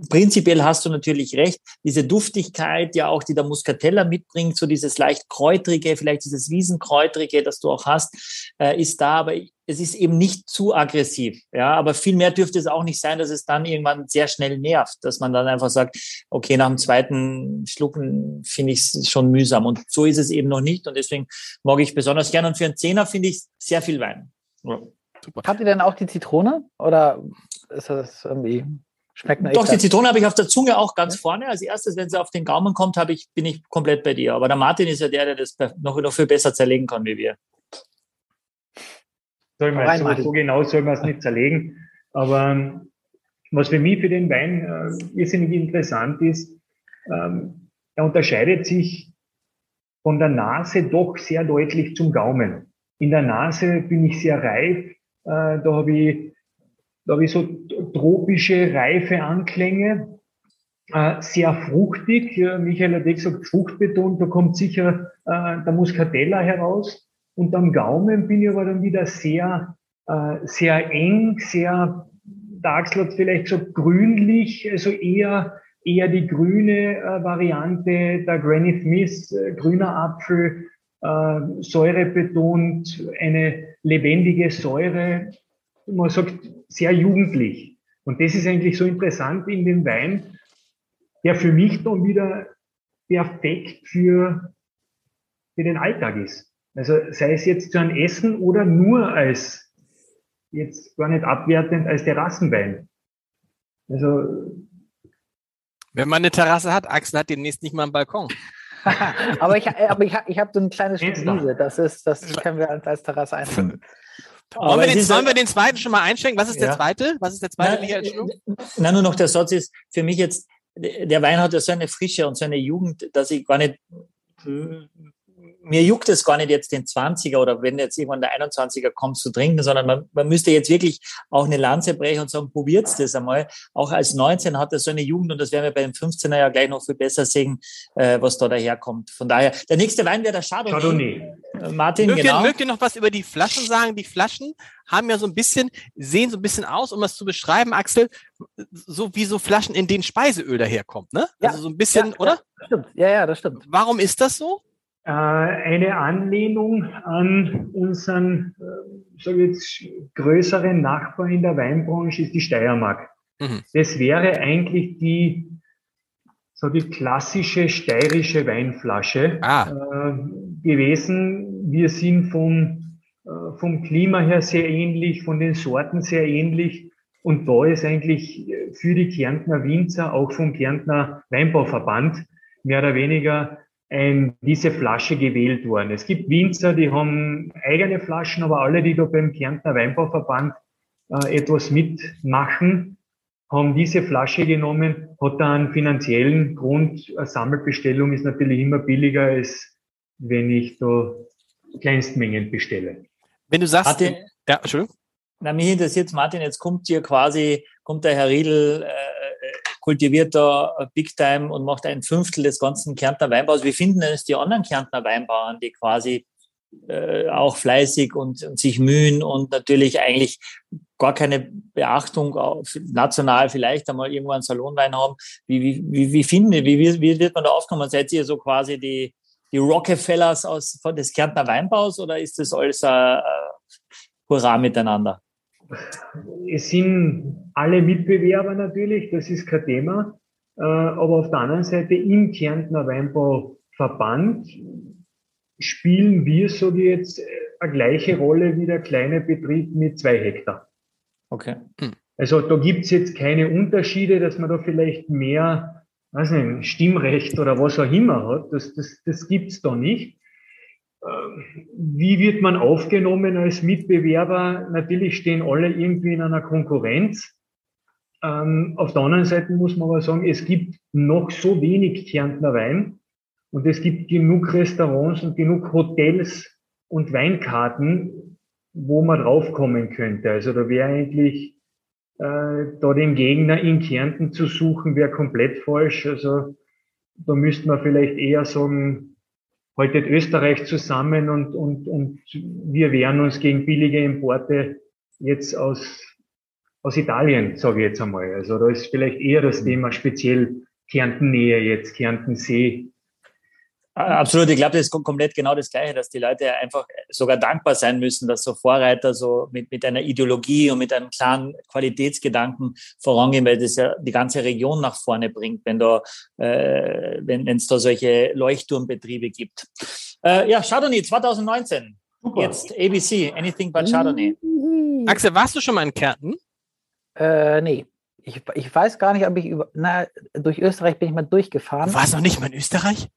prinzipiell hast du natürlich recht. Diese Duftigkeit, ja auch, die der Muscatella mitbringt, so dieses leicht kräutrige, vielleicht dieses Wiesenkräutrige, das du auch hast, äh, ist da. Aber es ist eben nicht zu aggressiv. Ja, aber viel mehr dürfte es auch nicht sein, dass es dann irgendwann sehr schnell nervt, dass man dann einfach sagt, okay, nach dem zweiten Schlucken finde ich es schon mühsam. Und so ist es eben noch nicht. Und deswegen mag ich besonders gern. Und für einen Zehner finde ich sehr viel Wein. Ja. Super. Habt ihr denn auch die Zitrone? Oder ist das irgendwie Schmeckt mir Doch, die Zitrone habe ich auf der Zunge auch ganz ja. vorne. Als erstes, wenn sie auf den Gaumen kommt, habe ich, bin ich komplett bei dir. Aber der Martin ist ja der, der das noch, noch viel besser zerlegen kann wie wir. Soll man so, so genau soll man es nicht zerlegen. Aber ähm, was für mich für den Wein äh, irrsinnig interessant ist, ähm, er unterscheidet sich von der Nase doch sehr deutlich zum Gaumen. In der Nase bin ich sehr reif, äh, da habe ich, da habe ich so tropische, reife Anklänge, äh, sehr fruchtig. Michael hat eh gesagt, fruchtbetont, da kommt sicher äh, der Muscatella heraus. Und am Gaumen bin ich aber dann wieder sehr, äh, sehr eng, sehr, der Axel hat vielleicht so grünlich, also eher, eher die grüne äh, Variante, der Granny Smith, äh, grüner Apfel, äh, Säure betont, eine lebendige Säure, man sagt sehr jugendlich. Und das ist eigentlich so interessant in dem Wein, der für mich dann wieder perfekt für, für den Alltag ist. Also sei es jetzt zu einem Essen oder nur als, jetzt gar nicht abwertend, als Terrassenwein. Also. Wenn man eine Terrasse hat, Axel hat demnächst nicht mal einen Balkon. aber ich, aber ich, ich habe so ein kleines Stück Wiese, das ist, das können wir als Terrasse einführen. Wollen wir, den, wollen wir den zweiten schon mal einschenken? Was ist der zweite? Was ist der zweite, Na, na, nur noch der Satz ist für mich jetzt, der Wein hat ja so eine Frische und so eine Jugend, dass ich gar nicht mir juckt es gar nicht jetzt den 20er oder wenn jetzt irgendwann der 21er kommt zu trinken, sondern man, man müsste jetzt wirklich auch eine Lanze brechen und sagen, probiert's das einmal. Auch als 19 hat er so eine Jugend und das werden wir bei dem 15er ja gleich noch viel besser sehen, äh, was da daherkommt. Von daher, der nächste Wein wäre der Chardonnay. Chardonnay. Äh, Martin, mögt genau. Ihr, mögt ihr noch was über die Flaschen sagen? Die Flaschen haben ja so ein bisschen, sehen so ein bisschen aus, um das zu beschreiben, Axel, so wie so Flaschen, in denen Speiseöl daherkommt, ne? Ja, also so ein bisschen, ja, oder? Ja, stimmt. Ja, ja, das stimmt. Warum ist das so? Äh, eine Anlehnung an unseren, äh, sage jetzt, größeren Nachbar in der Weinbranche ist die Steiermark. Mhm. Das wäre eigentlich die, so die klassische steirische Weinflasche ah. äh, gewesen. Wir sind vom, äh, vom Klima her sehr ähnlich, von den Sorten sehr ähnlich. Und da ist eigentlich für die Kärntner Winzer, auch vom Kärntner Weinbauverband, mehr oder weniger ein, diese Flasche gewählt worden. Es gibt Winzer, die haben eigene Flaschen, aber alle, die da beim Kärntner Weinbauverband äh, etwas mitmachen, haben diese Flasche genommen, hat da einen finanziellen Grund. Eine Sammelbestellung ist natürlich immer billiger, als wenn ich da Kleinstmengen bestelle. Wenn du sagst, Martin, ja, Entschuldigung. Na, mich interessiert Martin, jetzt kommt hier quasi, kommt der Herr Riedel äh, kultiviert da Big Time und macht ein Fünftel des ganzen Kärntner Weinbaus. Wie finden denn es die anderen Kärntner Weinbauern, die quasi äh, auch fleißig und, und, sich mühen und natürlich eigentlich gar keine Beachtung auf, national vielleicht einmal irgendwo einen Salonwein haben. Wie, wie, wie, finden, wie, wie, wird man da aufgenommen? Seid ihr so quasi die, die Rockefellers aus, von des Kärntner Weinbaus oder ist das alles äh, Hurra miteinander? Es sind alle Mitbewerber natürlich, das ist kein Thema. Äh, aber auf der anderen Seite im Kärntner Weinbauverband spielen wir, so wie jetzt, eine gleiche Rolle wie der kleine Betrieb mit zwei Hektar. Okay. Hm. Also da gibt's jetzt keine Unterschiede, dass man da vielleicht mehr, weiß nicht, Stimmrecht oder was auch immer hat. Das, das, das gibt's da nicht. Wie wird man aufgenommen als Mitbewerber? Natürlich stehen alle irgendwie in einer Konkurrenz. Ähm, auf der anderen Seite muss man aber sagen, es gibt noch so wenig Kärntner Wein und es gibt genug Restaurants und genug Hotels und Weinkarten, wo man draufkommen könnte. Also da wäre eigentlich äh, da den Gegner in Kärnten zu suchen, wäre komplett falsch. Also da müsste man vielleicht eher sagen, haltet Österreich zusammen und, und, und wir wehren uns gegen billige Importe jetzt aus, aus Italien, sage ich jetzt einmal. Also da ist vielleicht eher das mhm. Thema speziell Kärntennähe jetzt, Kärntensee Absolut, ich glaube, das ist komplett genau das Gleiche, dass die Leute einfach sogar dankbar sein müssen, dass so Vorreiter so mit, mit einer Ideologie und mit einem klaren Qualitätsgedanken vorangehen, weil das ja die ganze Region nach vorne bringt, wenn da, äh, wenn es da solche Leuchtturmbetriebe gibt. Äh, ja, Chardonnay 2019. Super. Jetzt ABC, Anything but Chardonnay. Axel, warst du schon mal in Kärnten? Äh, nee. Ich, ich weiß gar nicht, ob ich über, na, durch Österreich bin ich mal durchgefahren. Du warst noch nicht mal in Österreich?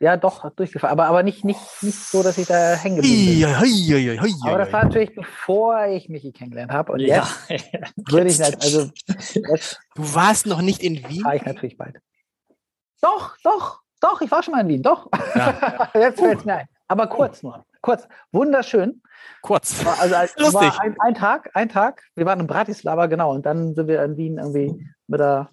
ja, doch, durchgefahren. Aber, aber nicht, nicht, nicht so, dass ich da hängen geblieben bin. aber das war natürlich, bevor ich Michi kennengelernt habe. Und ja. jetzt würde ich nicht, also. Jetzt du warst noch nicht in Wien? War ich natürlich bald. Doch, doch, doch, ich war schon mal in Wien, doch. Ja. jetzt fällt es mir ein. Aber kurz nur. Kurz. Wunderschön. Kurz. Also, also Lustig. War ein, ein, Tag, ein Tag. Wir waren in Bratislava, genau. Und dann sind wir in Wien irgendwie mit der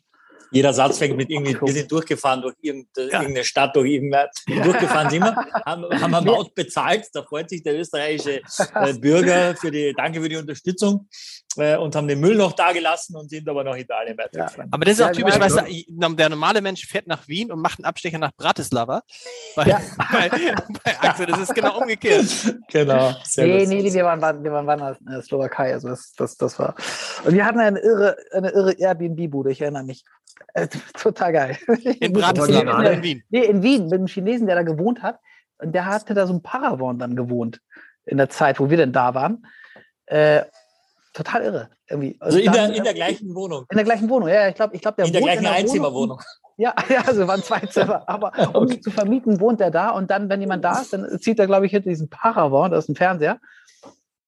jeder Satz fängt mit irgendwie, wir sind durchgefahren durch irgendeine, Stadt, durch irgendwas. Durchgefahren sind wir, haben, haben wir Maut bezahlt. Da freut sich der österreichische äh, Bürger für die, danke für die Unterstützung äh, und haben den Müll noch da gelassen und sind aber nach Italien weitergefahren. Ja. Aber das ist auch typisch, weißt du, der normale Mensch fährt nach Wien und macht einen Abstecher nach Bratislava. Bei, ja. bei, bei Axel, das ist genau umgekehrt. Genau. nee, nee, nee, wir waren, wir waren in der Slowakei, also das, das, das war. Und wir hatten eine irre, eine irre Airbnb-Bude, ich erinnere mich. Äh, total geil. In Bratislava oder in Wien? Nee, in Wien, mit einem Chinesen, der da gewohnt hat. Und der hatte da so ein Paravon dann gewohnt in der Zeit, wo wir denn da waren. Äh, total irre. Irgendwie. Also, in, dann, der, in der gleichen Wohnung. In der gleichen Wohnung, ja. Ich glaube, ich glaub, der In der gleichen Einzimmerwohnung. Ja, ja, also waren zwei Zimmer. Aber um okay. zu vermieten, wohnt er da. Und dann, wenn jemand da ist, dann zieht er, glaube ich, hinter diesen Paravon, das ist ein Fernseher.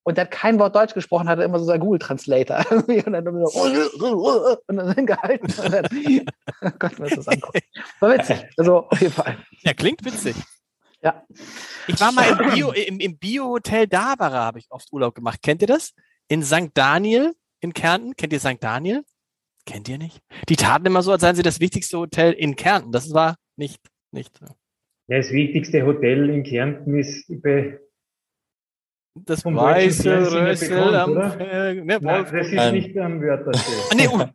Und der hat kein Wort Deutsch gesprochen, hatte immer so sein Google-Translator. und dann so, und dann hingehalten. Und dann konnten wir uns das angucken. War witzig. Also auf jeden Fall. Ja, klingt witzig. Ja. Ich war mal im Bio, im, im Bio-Hotel Davara, habe ich oft Urlaub gemacht. Kennt ihr das? In St. Daniel in Kärnten. Kennt ihr St. Daniel? Kennt ihr nicht? Die taten immer so, als seien sie das wichtigste Hotel in Kärnten. Das war nicht, nicht so. Ja, das wichtigste Hotel in Kärnten ist bei das weiße Rössel am ne, Nein, das ist ähm, nicht am Wörthersee. Ah, nee, uh.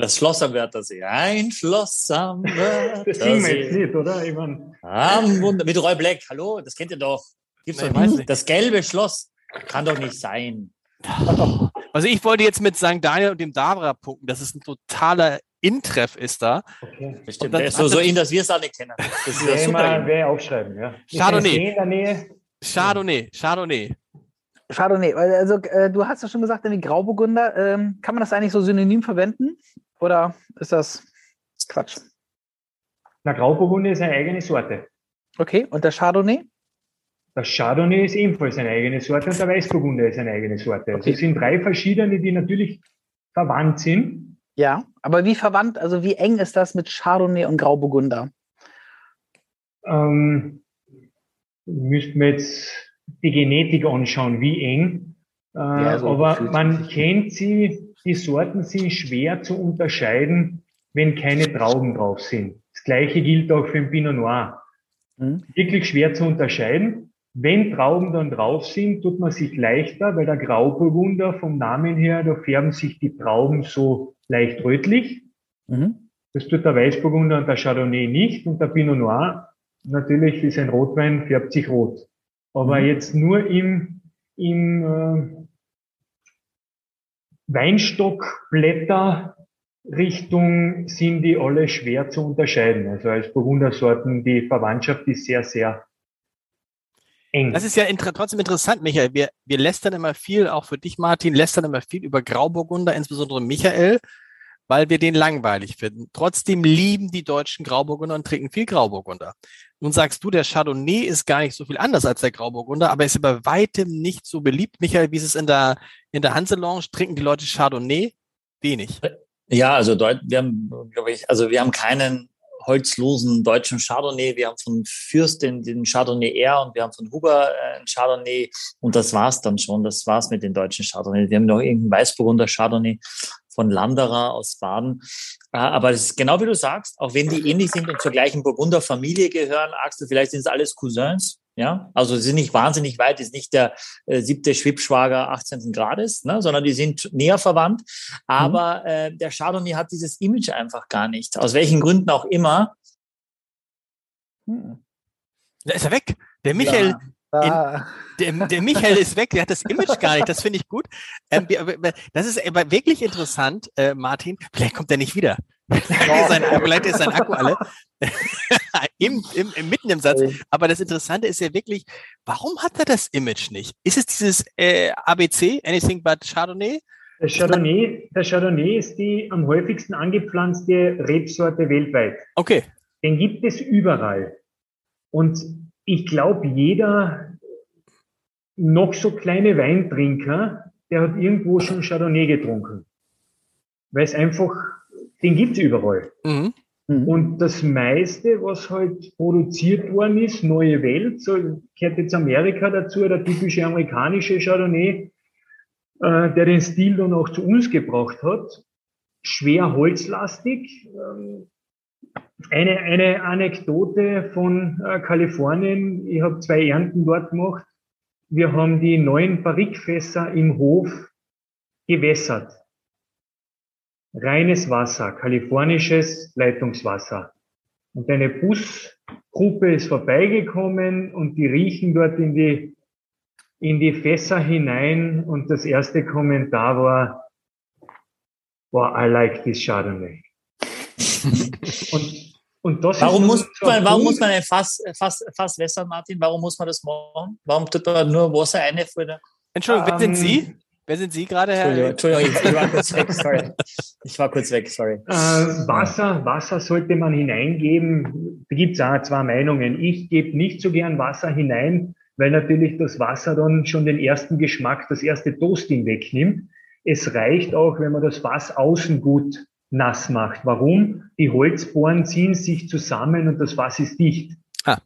Das Schloss am Wörthersee. Ein Schloss am Wörthersee. Das singen wir jetzt nicht, oder? Ich mein, am Wunder mit Roy Black. Hallo, das kennt ihr doch. Gibt's doch nicht. Das gelbe Schloss kann doch nicht sein. Also ich wollte jetzt mit St. Daniel und dem Davra punkten, dass es ein totaler Intreff ist da. Okay. Bestimmt. Dann, so, so ihn, dass wir es alle kennen. Das ist ja super. Wer aufschreiben, ja. Chardonnay. Chardonnay. Chardonnay. Chardonnay. Also äh, du hast ja schon gesagt, irgendwie Grauburgunder. Ähm, kann man das eigentlich so synonym verwenden? Oder ist das Quatsch? Na, Grauburgunder ist eine eigene Sorte. Okay, und der Chardonnay? Der Chardonnay ist ebenfalls eine eigene Sorte und der Weißburgunder ist eine eigene Sorte. Also okay. Also es sind drei verschiedene, die natürlich verwandt sind. Ja, aber wie verwandt, also wie eng ist das mit Chardonnay und Grauburgunder? Ähm, müssten wir jetzt die Genetik anschauen, wie eng. Äh, ja, so aber man kennt sie, die Sorten sind schwer zu unterscheiden, wenn keine Trauben drauf sind. Das gleiche gilt auch für den Pinot Noir. Mhm. Wirklich schwer zu unterscheiden. Wenn Trauben dann drauf sind, tut man sich leichter, weil der Grauburgunder vom Namen her, da färben sich die Trauben so leicht rötlich. Mhm. Das tut der Weißburgunder und der Chardonnay nicht. Und der Pinot Noir, natürlich ist ein Rotwein, färbt sich rot. Aber mhm. jetzt nur im, im äh, Weinstockblätter Richtung sind die alle schwer zu unterscheiden. Also als Burgundersorten, die Verwandtschaft ist sehr, sehr eng. Das ist ja inter trotzdem interessant, Michael. Wir, wir lästern immer viel, auch für dich, Martin, lästern immer viel über Grauburgunder, insbesondere Michael weil wir den langweilig finden. Trotzdem lieben die Deutschen Grauburgunder und trinken viel Grauburgunder. Nun sagst du, der Chardonnay ist gar nicht so viel anders als der Grauburgunder, aber ist bei weitem nicht so beliebt. Michael, wie ist es in der, in der Hanselounge? Trinken die Leute Chardonnay? Wenig. Ja, also wir haben, glaube ich, also wir haben keinen holzlosen deutschen Chardonnay. Wir haben von Fürst den, den Chardonnay R und wir haben von Huber äh, einen Chardonnay und das war's dann schon. Das war's mit den deutschen Chardonnay. Wir haben noch irgendeinen Weißburgunder Chardonnay von Landerer aus Baden. Äh, aber es ist genau wie du sagst, auch wenn die ähnlich sind und zur gleichen Burgunder Familie gehören, Axel, vielleicht sind es alles Cousins. Ja, also sie sind nicht wahnsinnig weit, ist nicht der äh, siebte Schwibschwager 18. Grades, ne, sondern die sind näher verwandt. Aber mhm. äh, der Chardonnay hat dieses Image einfach gar nicht. Aus welchen Gründen auch immer. Hm. Da ist er weg. Der Michael, ja. In, der, der, Michael ist weg, der hat das Image gar nicht, das finde ich gut. Ähm, das ist aber wirklich interessant, äh, Martin. Vielleicht kommt er nicht wieder. Sein, vielleicht ist sein Akku alle. Im, im, im, mitten im Satz. Aber das Interessante ist ja wirklich, warum hat er das Image nicht? Ist es dieses äh, ABC, Anything but Chardonnay? Der Chardonnay, der Chardonnay ist die am häufigsten angepflanzte Rebsorte weltweit. Okay. Den gibt es überall. Und ich glaube, jeder noch so kleine Weintrinker, der hat irgendwo schon Chardonnay getrunken. Weil es einfach, den gibt's überall. Mhm. mhm. Und das meiste, was halt produziert worden ist, neue Welt, so gehört jetzt Amerika dazu, der typische amerikanische Chardonnay, äh, der den Stil dann auch zu uns gebracht hat. Schwer holzlastig, ähm, eine, eine Anekdote von äh, Kalifornien. Ich habe zwei Ernten dort gemacht. Wir haben die neuen Barrikfässer im Hof gewässert. Reines Wasser, kalifornisches Leitungswasser. Und eine Busgruppe ist vorbeigekommen und die riechen dort in die, in die Fässer hinein und das erste Kommentar war, wow, I like this Chardonnay. und und das warum, muss man, warum muss man ein Fass, Fass, Fass wässern, Martin? Warum muss man das machen? Warum tut man nur Wasser eine Entschuldigung, wer sind Sie? Wer sind Sie gerade, Herr? Entschuldigung, Entschuldigung, ich war kurz weg, sorry. Ich war kurz weg, sorry. Äh, Wasser, Wasser sollte man hineingeben. Da gibt es auch zwei Meinungen. Ich gebe nicht so gern Wasser hinein, weil natürlich das Wasser dann schon den ersten Geschmack, das erste Toasting wegnimmt. Es reicht auch, wenn man das Fass außen gut nass macht. Warum? Die Holzbohren ziehen sich zusammen und das Fass ist dicht. Ah.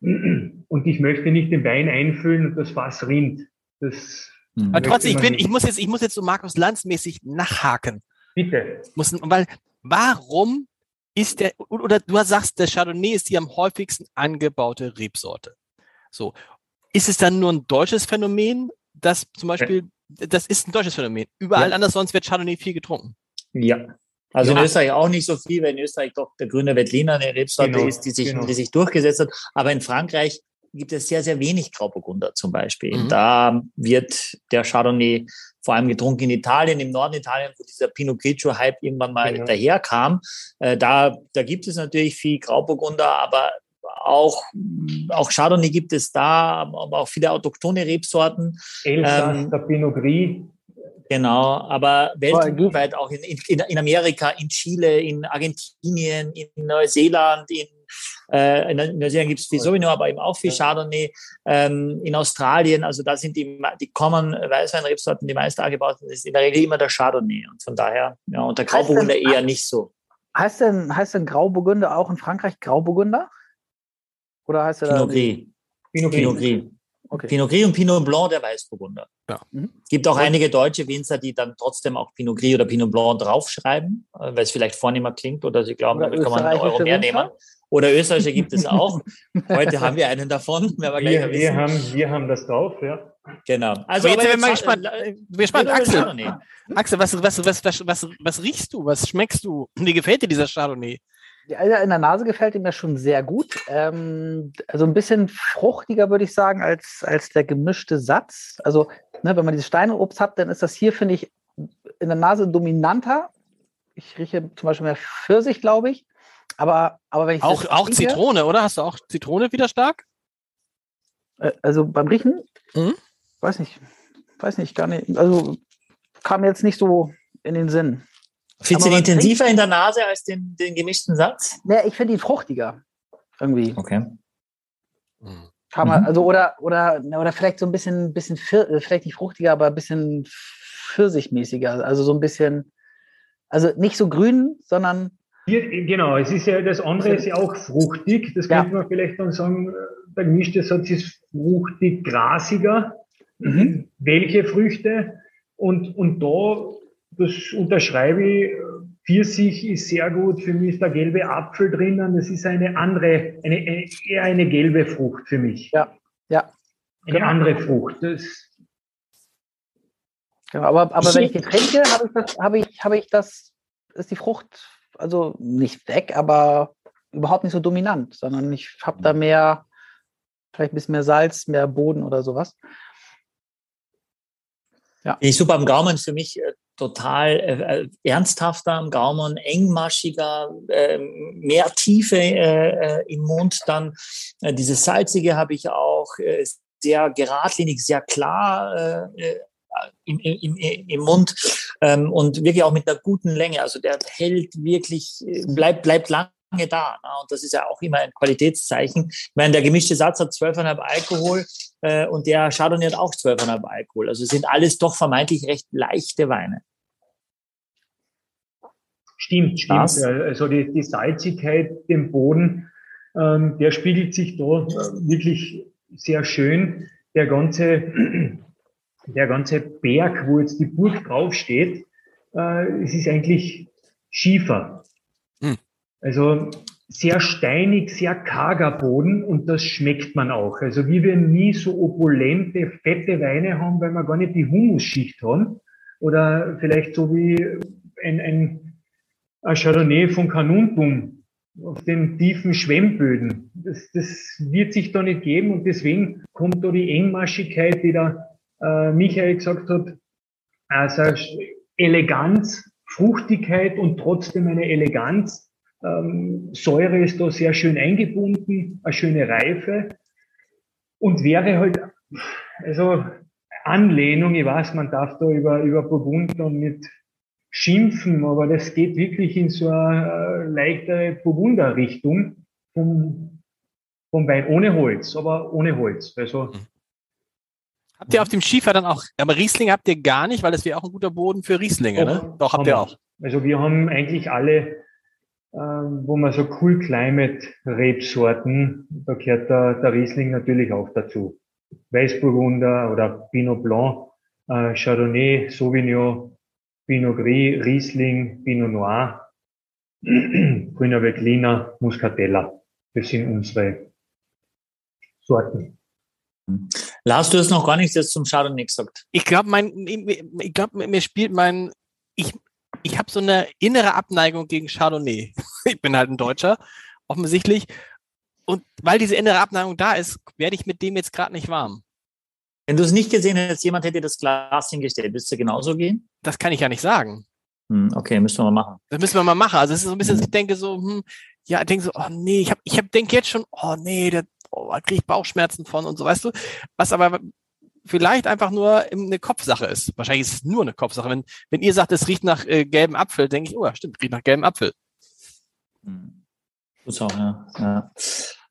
und ich möchte nicht den Wein einfüllen und das Fass rinnt. Das Aber trotzdem, ich, bin, ich, muss jetzt, ich muss jetzt so Markus Lanz mäßig nachhaken. Bitte. Muss, weil, warum ist der, oder du sagst, der Chardonnay ist die am häufigsten angebaute Rebsorte. So. Ist es dann nur ein deutsches Phänomen, dass zum Beispiel, das ist ein deutsches Phänomen. Überall ja. anders sonst wird Chardonnay viel getrunken. Ja. Also ja. in Österreich auch nicht so viel, weil in Österreich doch der grüne Veltliner eine Rebsorte genau. ist, die sich, genau. die sich durchgesetzt hat. Aber in Frankreich gibt es sehr, sehr wenig Grauburgunder zum Beispiel. Mhm. Da wird der Chardonnay vor allem getrunken in Italien, im Norden Italien, wo dieser Pinot Grigio-Hype irgendwann mal genau. daherkam. Äh, da, da gibt es natürlich viel Grauburgunder, aber auch, auch Chardonnay gibt es da, aber auch viele autochtone Rebsorten. Elsass, ähm, der Pinot Gris. Genau, aber weltweit auch in, in, in Amerika, in Chile, in Argentinien, in Neuseeland, in, äh, in Neuseeland gibt es viel Sauvignon, aber eben auch viel Chardonnay. Ähm, in Australien, also da sind die, die Common Weißweinrebsorten die meist angebaut sind, ist in der Regel immer der Chardonnay. Und von daher, ja, und der Grauburgunder eher nicht so. Heißt denn, heißt denn Grauburgunder auch in Frankreich Grauburgunder? Oder heißt er Pinot Gris. Pinot Gris. Pinot Gris. Okay. Pinot Gris und Pinot Blanc, der Weißburgunder. Ja. Mhm. Gibt auch und? einige deutsche Winzer, die dann trotzdem auch Pinot Gris oder Pinot Blanc draufschreiben, äh, weil es vielleicht vornehmer klingt oder sie glauben, damit kann man einen Euro mehr nehmen. Oder Österreicher gibt es auch. Heute haben wir einen davon. Wir, wir, wir, haben, wir haben das drauf, ja. Genau. Also jetzt sind wir mal gespannt. Äh, gespannt. Axel, Axel was, was, was, was, was, was riechst du? Was schmeckst du? Wie gefällt dir dieser Chardonnay? In der Nase gefällt ihm ja schon sehr gut. Ähm, also ein bisschen fruchtiger, würde ich sagen, als, als der gemischte Satz. Also, ne, wenn man dieses Steineobst hat, dann ist das hier, finde ich, in der Nase dominanter. Ich rieche zum Beispiel mehr Pfirsich, glaube ich. Aber, aber wenn ich auch, auch rieche, Zitrone, oder? Hast du auch Zitrone wieder stark? Äh, also beim Riechen? Mhm. Weiß nicht. Weiß nicht, gar nicht. Also kam jetzt nicht so in den Sinn. Findest du ihn intensiver in der Nase als den, den gemischten Satz? Ja, ich finde ihn fruchtiger. Irgendwie. Okay. Kann man, mhm. also oder, oder, oder vielleicht so ein bisschen, bisschen, äh, vielleicht nicht fruchtiger, aber ein bisschen pfirsichmäßiger. Also so ein bisschen, also nicht so grün, sondern. Hier, genau, es ist ja, das andere ist ja auch fruchtig. Das ja. könnte man vielleicht dann sagen, der gemischte Satz ist fruchtig, grasiger. Mhm. Welche Früchte? Und, und da das unterschreibe ich. Pfirsich ist sehr gut. Für mich ist der gelbe Apfel drinnen. Das ist eine andere, eine, eine eher eine gelbe Frucht für mich. Ja, ja. Eine genau. andere Frucht. Das genau, aber, aber wenn ich die trinke, habe ich das, habe ich, habe ich das, ist die Frucht also nicht weg, aber überhaupt nicht so dominant, sondern ich habe da mehr, vielleicht ein bisschen mehr Salz, mehr Boden oder sowas. Ja. Ich super am Gaumen für mich äh, total äh, äh, ernsthafter am Gaumen, engmaschiger, äh, mehr Tiefe äh, äh, im Mund. Dann äh, dieses salzige habe ich auch äh, sehr geradlinig, sehr klar äh, im, im, im Mund ähm, und wirklich auch mit einer guten Länge. Also der hält wirklich, bleibt, bleibt lang da. Ne? Und das ist ja auch immer ein Qualitätszeichen. Ich meine, der gemischte Satz hat 12,5 Alkohol äh, und der Chardonnay hat auch 12,5 Alkohol. Also sind alles doch vermeintlich recht leichte Weine. Stimmt, stimmt. Was? Also die, die Salzigkeit, dem Boden, ähm, der spiegelt sich da äh, wirklich sehr schön. Der ganze, der ganze Berg, wo jetzt die Burg draufsteht, äh, es ist eigentlich Schiefer. Also sehr steinig, sehr karger Boden und das schmeckt man auch. Also wie wir nie so opulente, fette Weine haben, weil wir gar nicht die Humusschicht haben. Oder vielleicht so wie ein, ein, ein Chardonnay von Kanuntum auf den tiefen Schwemmböden. Das, das wird sich da nicht geben und deswegen kommt da die Engmaschigkeit, die da äh, Michael gesagt hat, also Eleganz, Fruchtigkeit und trotzdem eine Eleganz ähm, Säure ist da sehr schön eingebunden, eine schöne Reife und wäre halt, also Anlehnung, ich weiß, man darf da über, über Burgunder nicht schimpfen, aber das geht wirklich in so eine leichtere Burgunder-Richtung vom, vom Wein, ohne Holz, aber ohne Holz. Also, mhm. Habt ihr auf dem Schiefer dann auch, aber Riesling habt ihr gar nicht, weil das wäre auch ein guter Boden für Rieslinge, ne? Doch, habt ihr auch. Also wir haben eigentlich alle wo man so Cool Climate Rebsorten, da gehört der, der Riesling natürlich auch dazu. Weißburgunder oder Pinot Blanc, äh, Chardonnay, Sauvignon, Pinot Gris, Riesling, Pinot Noir, Grüner Veltliner, Muscatella. Das sind unsere Sorten. Lars, du hast noch gar nichts jetzt zum Chardonnay gesagt. Ich glaube, mein, ich glaube, mir spielt mein, ich, ich habe so eine innere Abneigung gegen Chardonnay. ich bin halt ein Deutscher, offensichtlich. Und weil diese innere Abneigung da ist, werde ich mit dem jetzt gerade nicht warm. Wenn du es nicht gesehen hättest, jemand hätte das Glas hingestellt, würdest du genauso gehen? Das kann ich ja nicht sagen. Hm, okay, müssen wir mal machen. Das müssen wir mal machen. Also es ist so ein bisschen, ich denke so, hm, ja, ich denke so, oh nee, ich habe, ich hab, denke jetzt schon, oh nee, da oh, kriege ich Bauchschmerzen von und so, weißt du. Was aber vielleicht einfach nur eine Kopfsache ist. Wahrscheinlich ist es nur eine Kopfsache. Wenn, wenn ihr sagt, es riecht nach äh, gelbem Apfel, denke ich, oh, ja, stimmt, riecht nach gelbem Apfel. Hm. Tut's auch, ja. ja.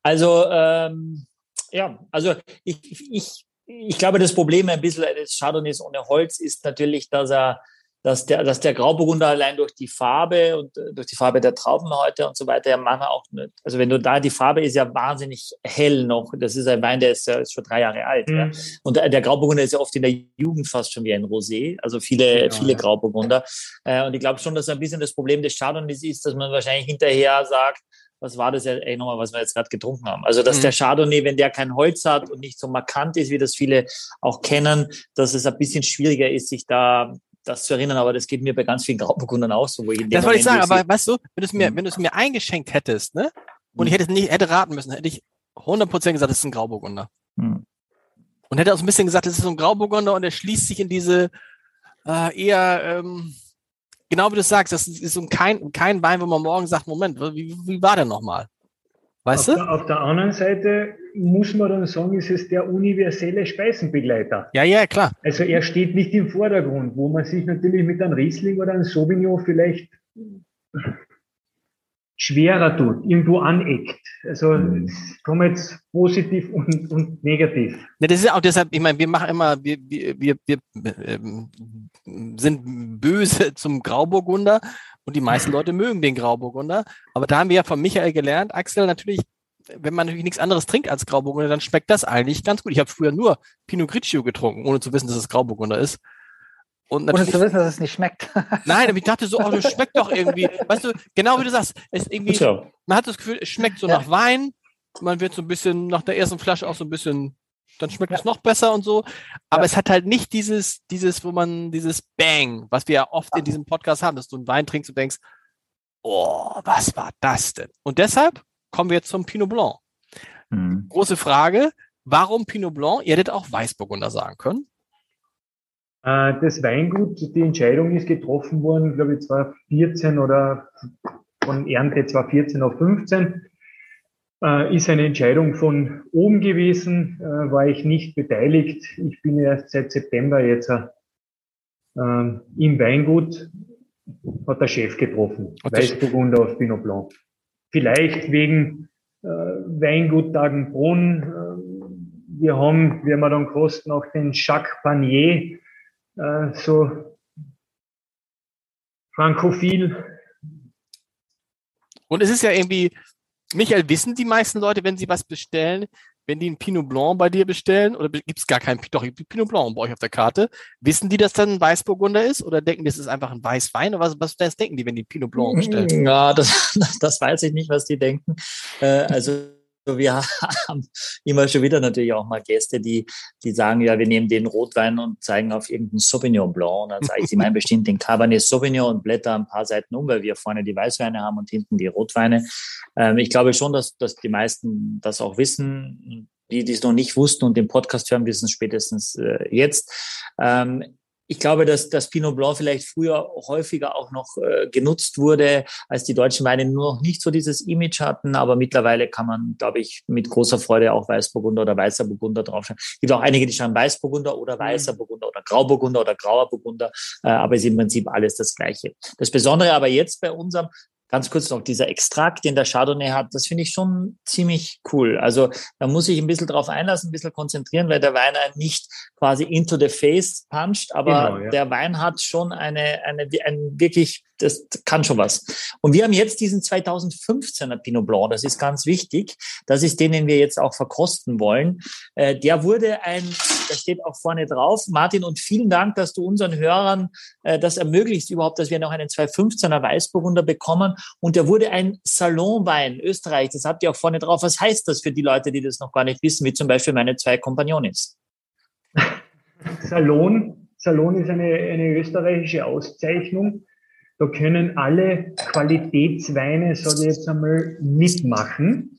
Also, ähm, ja, also ich, ich ich glaube, das Problem ein bisschen des Chardonnays ohne Holz ist natürlich, dass er, dass der, dass der Grauburgunder allein durch die Farbe und äh, durch die Farbe der Trauben heute und so weiter ja manchmal auch nicht. Also wenn du da, die Farbe ist ja wahnsinnig hell noch. Das ist ein Wein, der ist, ist schon drei Jahre alt. Mhm. Ja. Und der Grauburgunder ist ja oft in der Jugend fast schon wie ein Rosé. Also viele, genau, viele ja. Grauburgunder. Äh, und ich glaube schon, dass ein bisschen das Problem des Chardonnays ist, dass man wahrscheinlich hinterher sagt, was war das ja ey, nochmal, was wir jetzt gerade getrunken haben. Also, dass mhm. der Chardonnay, wenn der kein Holz hat und nicht so markant ist, wie das viele auch kennen, dass es ein bisschen schwieriger ist, sich da das zu erinnern, aber das geht mir bei ganz vielen Grauburgundern auch so. Wo ich das wollte ich sagen, aber weißt du, wenn du es mir, mhm. wenn du es mir eingeschenkt hättest, ne, und ich mhm. hätte es nicht, hätte raten müssen, hätte ich 100% gesagt, es ist ein Grauburgunder. Mhm. Und hätte auch ein bisschen gesagt, es ist so ein Grauburgunder und er schließt sich in diese äh, eher ähm, genau wie du sagst, das ist so kein, kein Wein, wo man morgen sagt, Moment, wie, wie war der nochmal? Weißt auf du? Der, auf der anderen Seite muss man dann sagen, ist es der universelle Speisenbegleiter. Ja, ja, klar. Also er steht nicht im Vordergrund, wo man sich natürlich mit einem Riesling oder einem Sauvignon vielleicht schwerer tut, irgendwo aneckt. Also mhm. es kommen jetzt positiv und, und negativ. Ja, das ist auch deshalb, ich meine, wir machen immer, wir, wir, wir, wir ähm, sind böse zum Grauburgunder und die meisten Leute mögen den Grauburgunder. Aber da haben wir ja von Michael gelernt, Axel, natürlich, wenn man natürlich nichts anderes trinkt als Grauburgunder, dann schmeckt das eigentlich ganz gut. Ich habe früher nur Pinot Grigio getrunken, ohne zu wissen, dass es Grauburgunder ist. Und natürlich, Ohne zu wissen, dass es nicht schmeckt. Nein, aber ich dachte so, oh, das schmeckt doch irgendwie. Weißt du, genau wie du sagst, es irgendwie, man hat das Gefühl, es schmeckt so ja. nach Wein. Man wird so ein bisschen nach der ersten Flasche auch so ein bisschen, dann schmeckt ja. es noch besser und so. Aber ja. es hat halt nicht dieses, dieses, wo man, dieses Bang, was wir ja oft in diesem Podcast haben, dass du einen Wein trinkst und denkst, oh, was war das denn? Und deshalb kommen wir jetzt zum Pinot Blanc. Mhm. Große Frage, warum Pinot Blanc? Ihr hättet auch Weißburgunder sagen können. Äh, das Weingut, die Entscheidung ist getroffen worden, glaube ich, 2014 oder von Ernte 2014 auf 15. Äh, ist eine Entscheidung von oben gewesen, äh, war ich nicht beteiligt. Ich bin erst seit September jetzt im Weingut, hat der Chef getroffen. Weißburgunder aus Pinot Blanc. Vielleicht wegen Weingut Dagenbrunn. wir haben, wir haben dann kosten auch den Jacques Panier, äh, so frankophil. Und es ist ja irgendwie, Michael, wissen die meisten Leute, wenn sie was bestellen, wenn die einen Pinot Blanc bei dir bestellen, oder gibt es gar keinen, doch, Pinot Blanc bei euch auf der Karte, wissen die, dass das ein Weißburgunder ist, oder denken, das ist einfach ein Weißwein, oder was, was, was denken die, wenn die Pinot Blanc bestellen? Ja, das, das weiß ich nicht, was die denken. Äh, also, wir haben immer schon wieder natürlich auch mal Gäste, die, die sagen, ja, wir nehmen den Rotwein und zeigen auf irgendeinen Sauvignon Blanc. Und dann sage ich, sie meinen bestimmt den Cabernet Sauvignon und blätter ein paar Seiten um, weil wir vorne die Weißweine haben und hinten die Rotweine. Ähm, ich glaube schon, dass, dass die meisten das auch wissen. Die, die es noch nicht wussten und den Podcast hören, wissen es spätestens äh, jetzt. Ähm, ich glaube, dass das Pinot Blanc vielleicht früher häufiger auch noch äh, genutzt wurde, als die deutschen Weine nur noch nicht so dieses Image hatten. Aber mittlerweile kann man, glaube ich, mit großer Freude auch Weißburgunder oder Weißer Burgunder draufschauen. Es gibt auch einige, die schreiben Weißburgunder oder Weißer mhm. Burgunder oder Grauburgunder oder Grauer Burgunder. Äh, aber es ist im Prinzip alles das Gleiche. Das Besondere aber jetzt bei unserem Ganz kurz noch, dieser Extrakt, den der Chardonnay hat, das finde ich schon ziemlich cool. Also da muss ich ein bisschen drauf einlassen, ein bisschen konzentrieren, weil der Wein einen nicht quasi into the face puncht, aber genau, ja. der Wein hat schon eine, eine, ein wirklich das kann schon was. Und wir haben jetzt diesen 2015er Pinot Blanc, das ist ganz wichtig. Das ist den, den wir jetzt auch verkosten wollen. Äh, der wurde ein, da steht auch vorne drauf, Martin, und vielen Dank, dass du unseren Hörern äh, das ermöglicht überhaupt, dass wir noch einen 2015er Weißburgunder bekommen. Und der wurde ein Salonwein Österreich, das habt ihr auch vorne drauf. Was heißt das für die Leute, die das noch gar nicht wissen, wie zum Beispiel meine zwei Kompagnonis? Salon, Salon ist eine, eine österreichische Auszeichnung da können alle Qualitätsweine, sage ich jetzt einmal, mitmachen.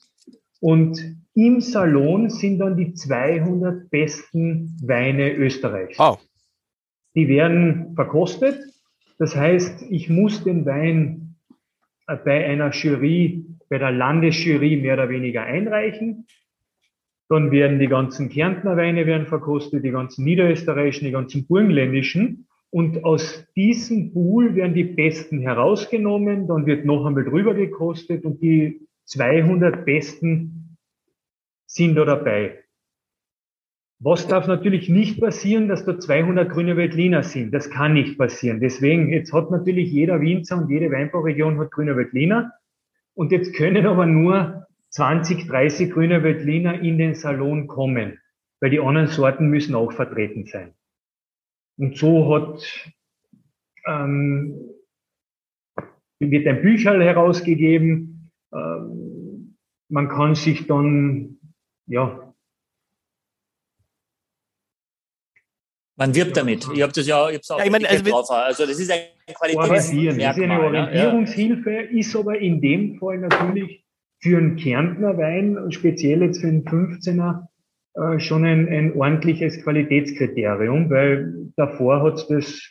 Und im Salon sind dann die 200 besten Weine Österreichs. Oh. Die werden verkostet. Das heißt, ich muss den Wein äh, bei einer Jury, bei der Landesjury mehr oder weniger einreichen. Dann werden die ganzen Kärntner Weine werden verkostet, die ganzen niederösterreichischen, die ganzen burgenländischen. Und aus diesem Pool werden die Besten herausgenommen, dann wird noch einmal drüber gekostet und die 200 Besten sind da dabei. Was darf natürlich nicht passieren, dass da 200 grüne Veltliner sind? Das kann nicht passieren. Deswegen, jetzt hat natürlich jeder Winzer und jede Weinbauregion hat grüne Veltliner. Und jetzt können aber nur 20, 30 grüne Veltliner in den Salon kommen, weil die anderen Sorten müssen auch vertreten sein. Und so hat, ähm, wird ein Bücherl herausgegeben. Ähm, man kann sich dann, ja, Man wirbt damit. Ich habe das ja, ich hab's auch ja, ich meine, also, drauf. Also das ist eine Qualitätsmerkmal. Das ist eine Orientierungshilfe, ja. ist aber in dem Fall natürlich für einen Kärntner Wein speziell jetzt für einen 15er äh, schon ein, ein ordentliches Qualitätskriterium, weil davor hat es das,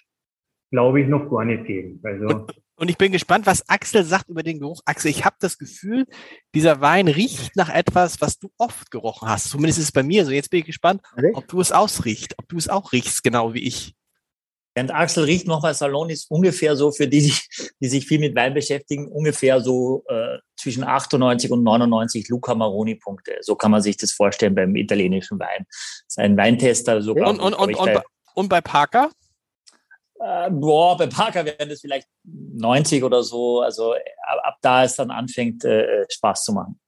glaube ich, noch gar nicht gegeben. Also, und, und ich bin gespannt, was Axel sagt über den Geruch. Axel, ich habe das Gefühl, dieser Wein riecht nach etwas, was du oft gerochen hast. Zumindest ist es bei mir so. Jetzt bin ich gespannt, ob du es ausriechst, ob du es auch riechst, genau wie ich. Während Axel riecht nochmal Salon ist ungefähr so für die, die, die sich viel mit Wein beschäftigen, ungefähr so äh, zwischen 98 und 99 Luca Maroni Punkte. So kann man sich das vorstellen beim italienischen Wein. Das ist ein Weintester sogar. Und, und, und, und, und bei Parker? Äh, boah, bei Parker wären das vielleicht 90 oder so. Also ab, ab da es dann anfängt, äh, Spaß zu machen.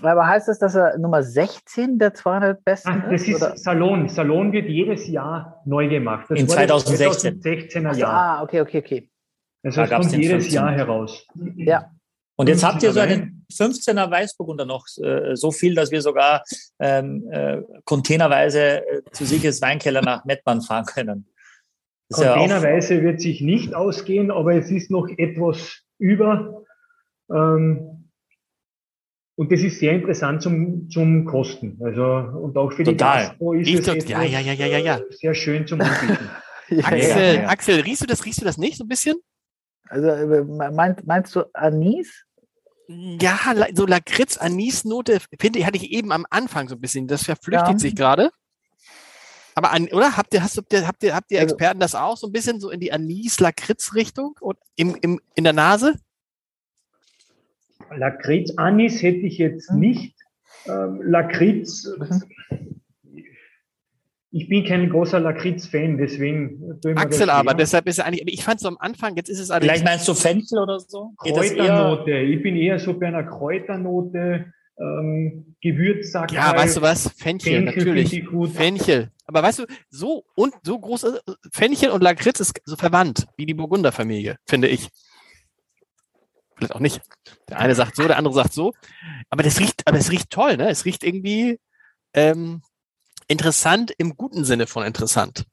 Aber heißt das, dass er Nummer 16 der 200 Besten Ach, das ist? Das ist Salon. Salon wird jedes Jahr neu gemacht. Das In 2016. 2016er Jahr. Ah, okay, okay, okay. Also da es kommt jedes 15. Jahr heraus. Ja. Und jetzt habt ihr so einen 15er Weißburgunder noch äh, so viel, dass wir sogar ähm, äh, containerweise äh, zu Sieges Weinkeller nach Mettmann fahren können. Containerweise ja wird sich nicht ausgehen, aber es ist noch etwas über. Ähm, und das ist sehr interessant zum, zum Kosten. Also, und auch für Total. die Gastro ist ich es etwas, ja, ja, ja, ja, ja. Äh, sehr schön zum Anbieten. ja, Axel, ja. Axel, riechst du das, riechst du das nicht so ein bisschen? Also äh, meinst, meinst du Anis? Ja, so Lakritz, Anis-Note, finde ich, hatte ich eben am Anfang so ein bisschen. Das verflüchtigt ja. sich gerade. Aber an, oder habt ihr, hast, habt ihr, habt ihr, habt ihr also Experten das auch so ein bisschen so in die Anis-Lakritz-Richtung und im, im, in der Nase? Lakritz, Anis hätte ich jetzt hm. nicht. Ähm, Lakritz, mhm. Ich bin kein großer Lakritz-Fan, deswegen. Axel aber, deshalb ist er eigentlich, ich fand so am Anfang, jetzt ist es allerdings. Vielleicht meinst du Fenchel oder so? Kräuternote. Ich bin eher so bei einer Kräuternote, ähm, Gewürzsack. Ja, weißt du was? Fenchel, Fenchel natürlich. Fenchel. Aber weißt du, so und so groß, äh, Fenchel und Lakritz ist so verwandt, wie die Burgunderfamilie, finde ich vielleicht auch nicht. Der eine sagt so, der andere sagt so. Aber das riecht, aber es riecht toll, ne? Es riecht irgendwie ähm, interessant im guten Sinne von interessant.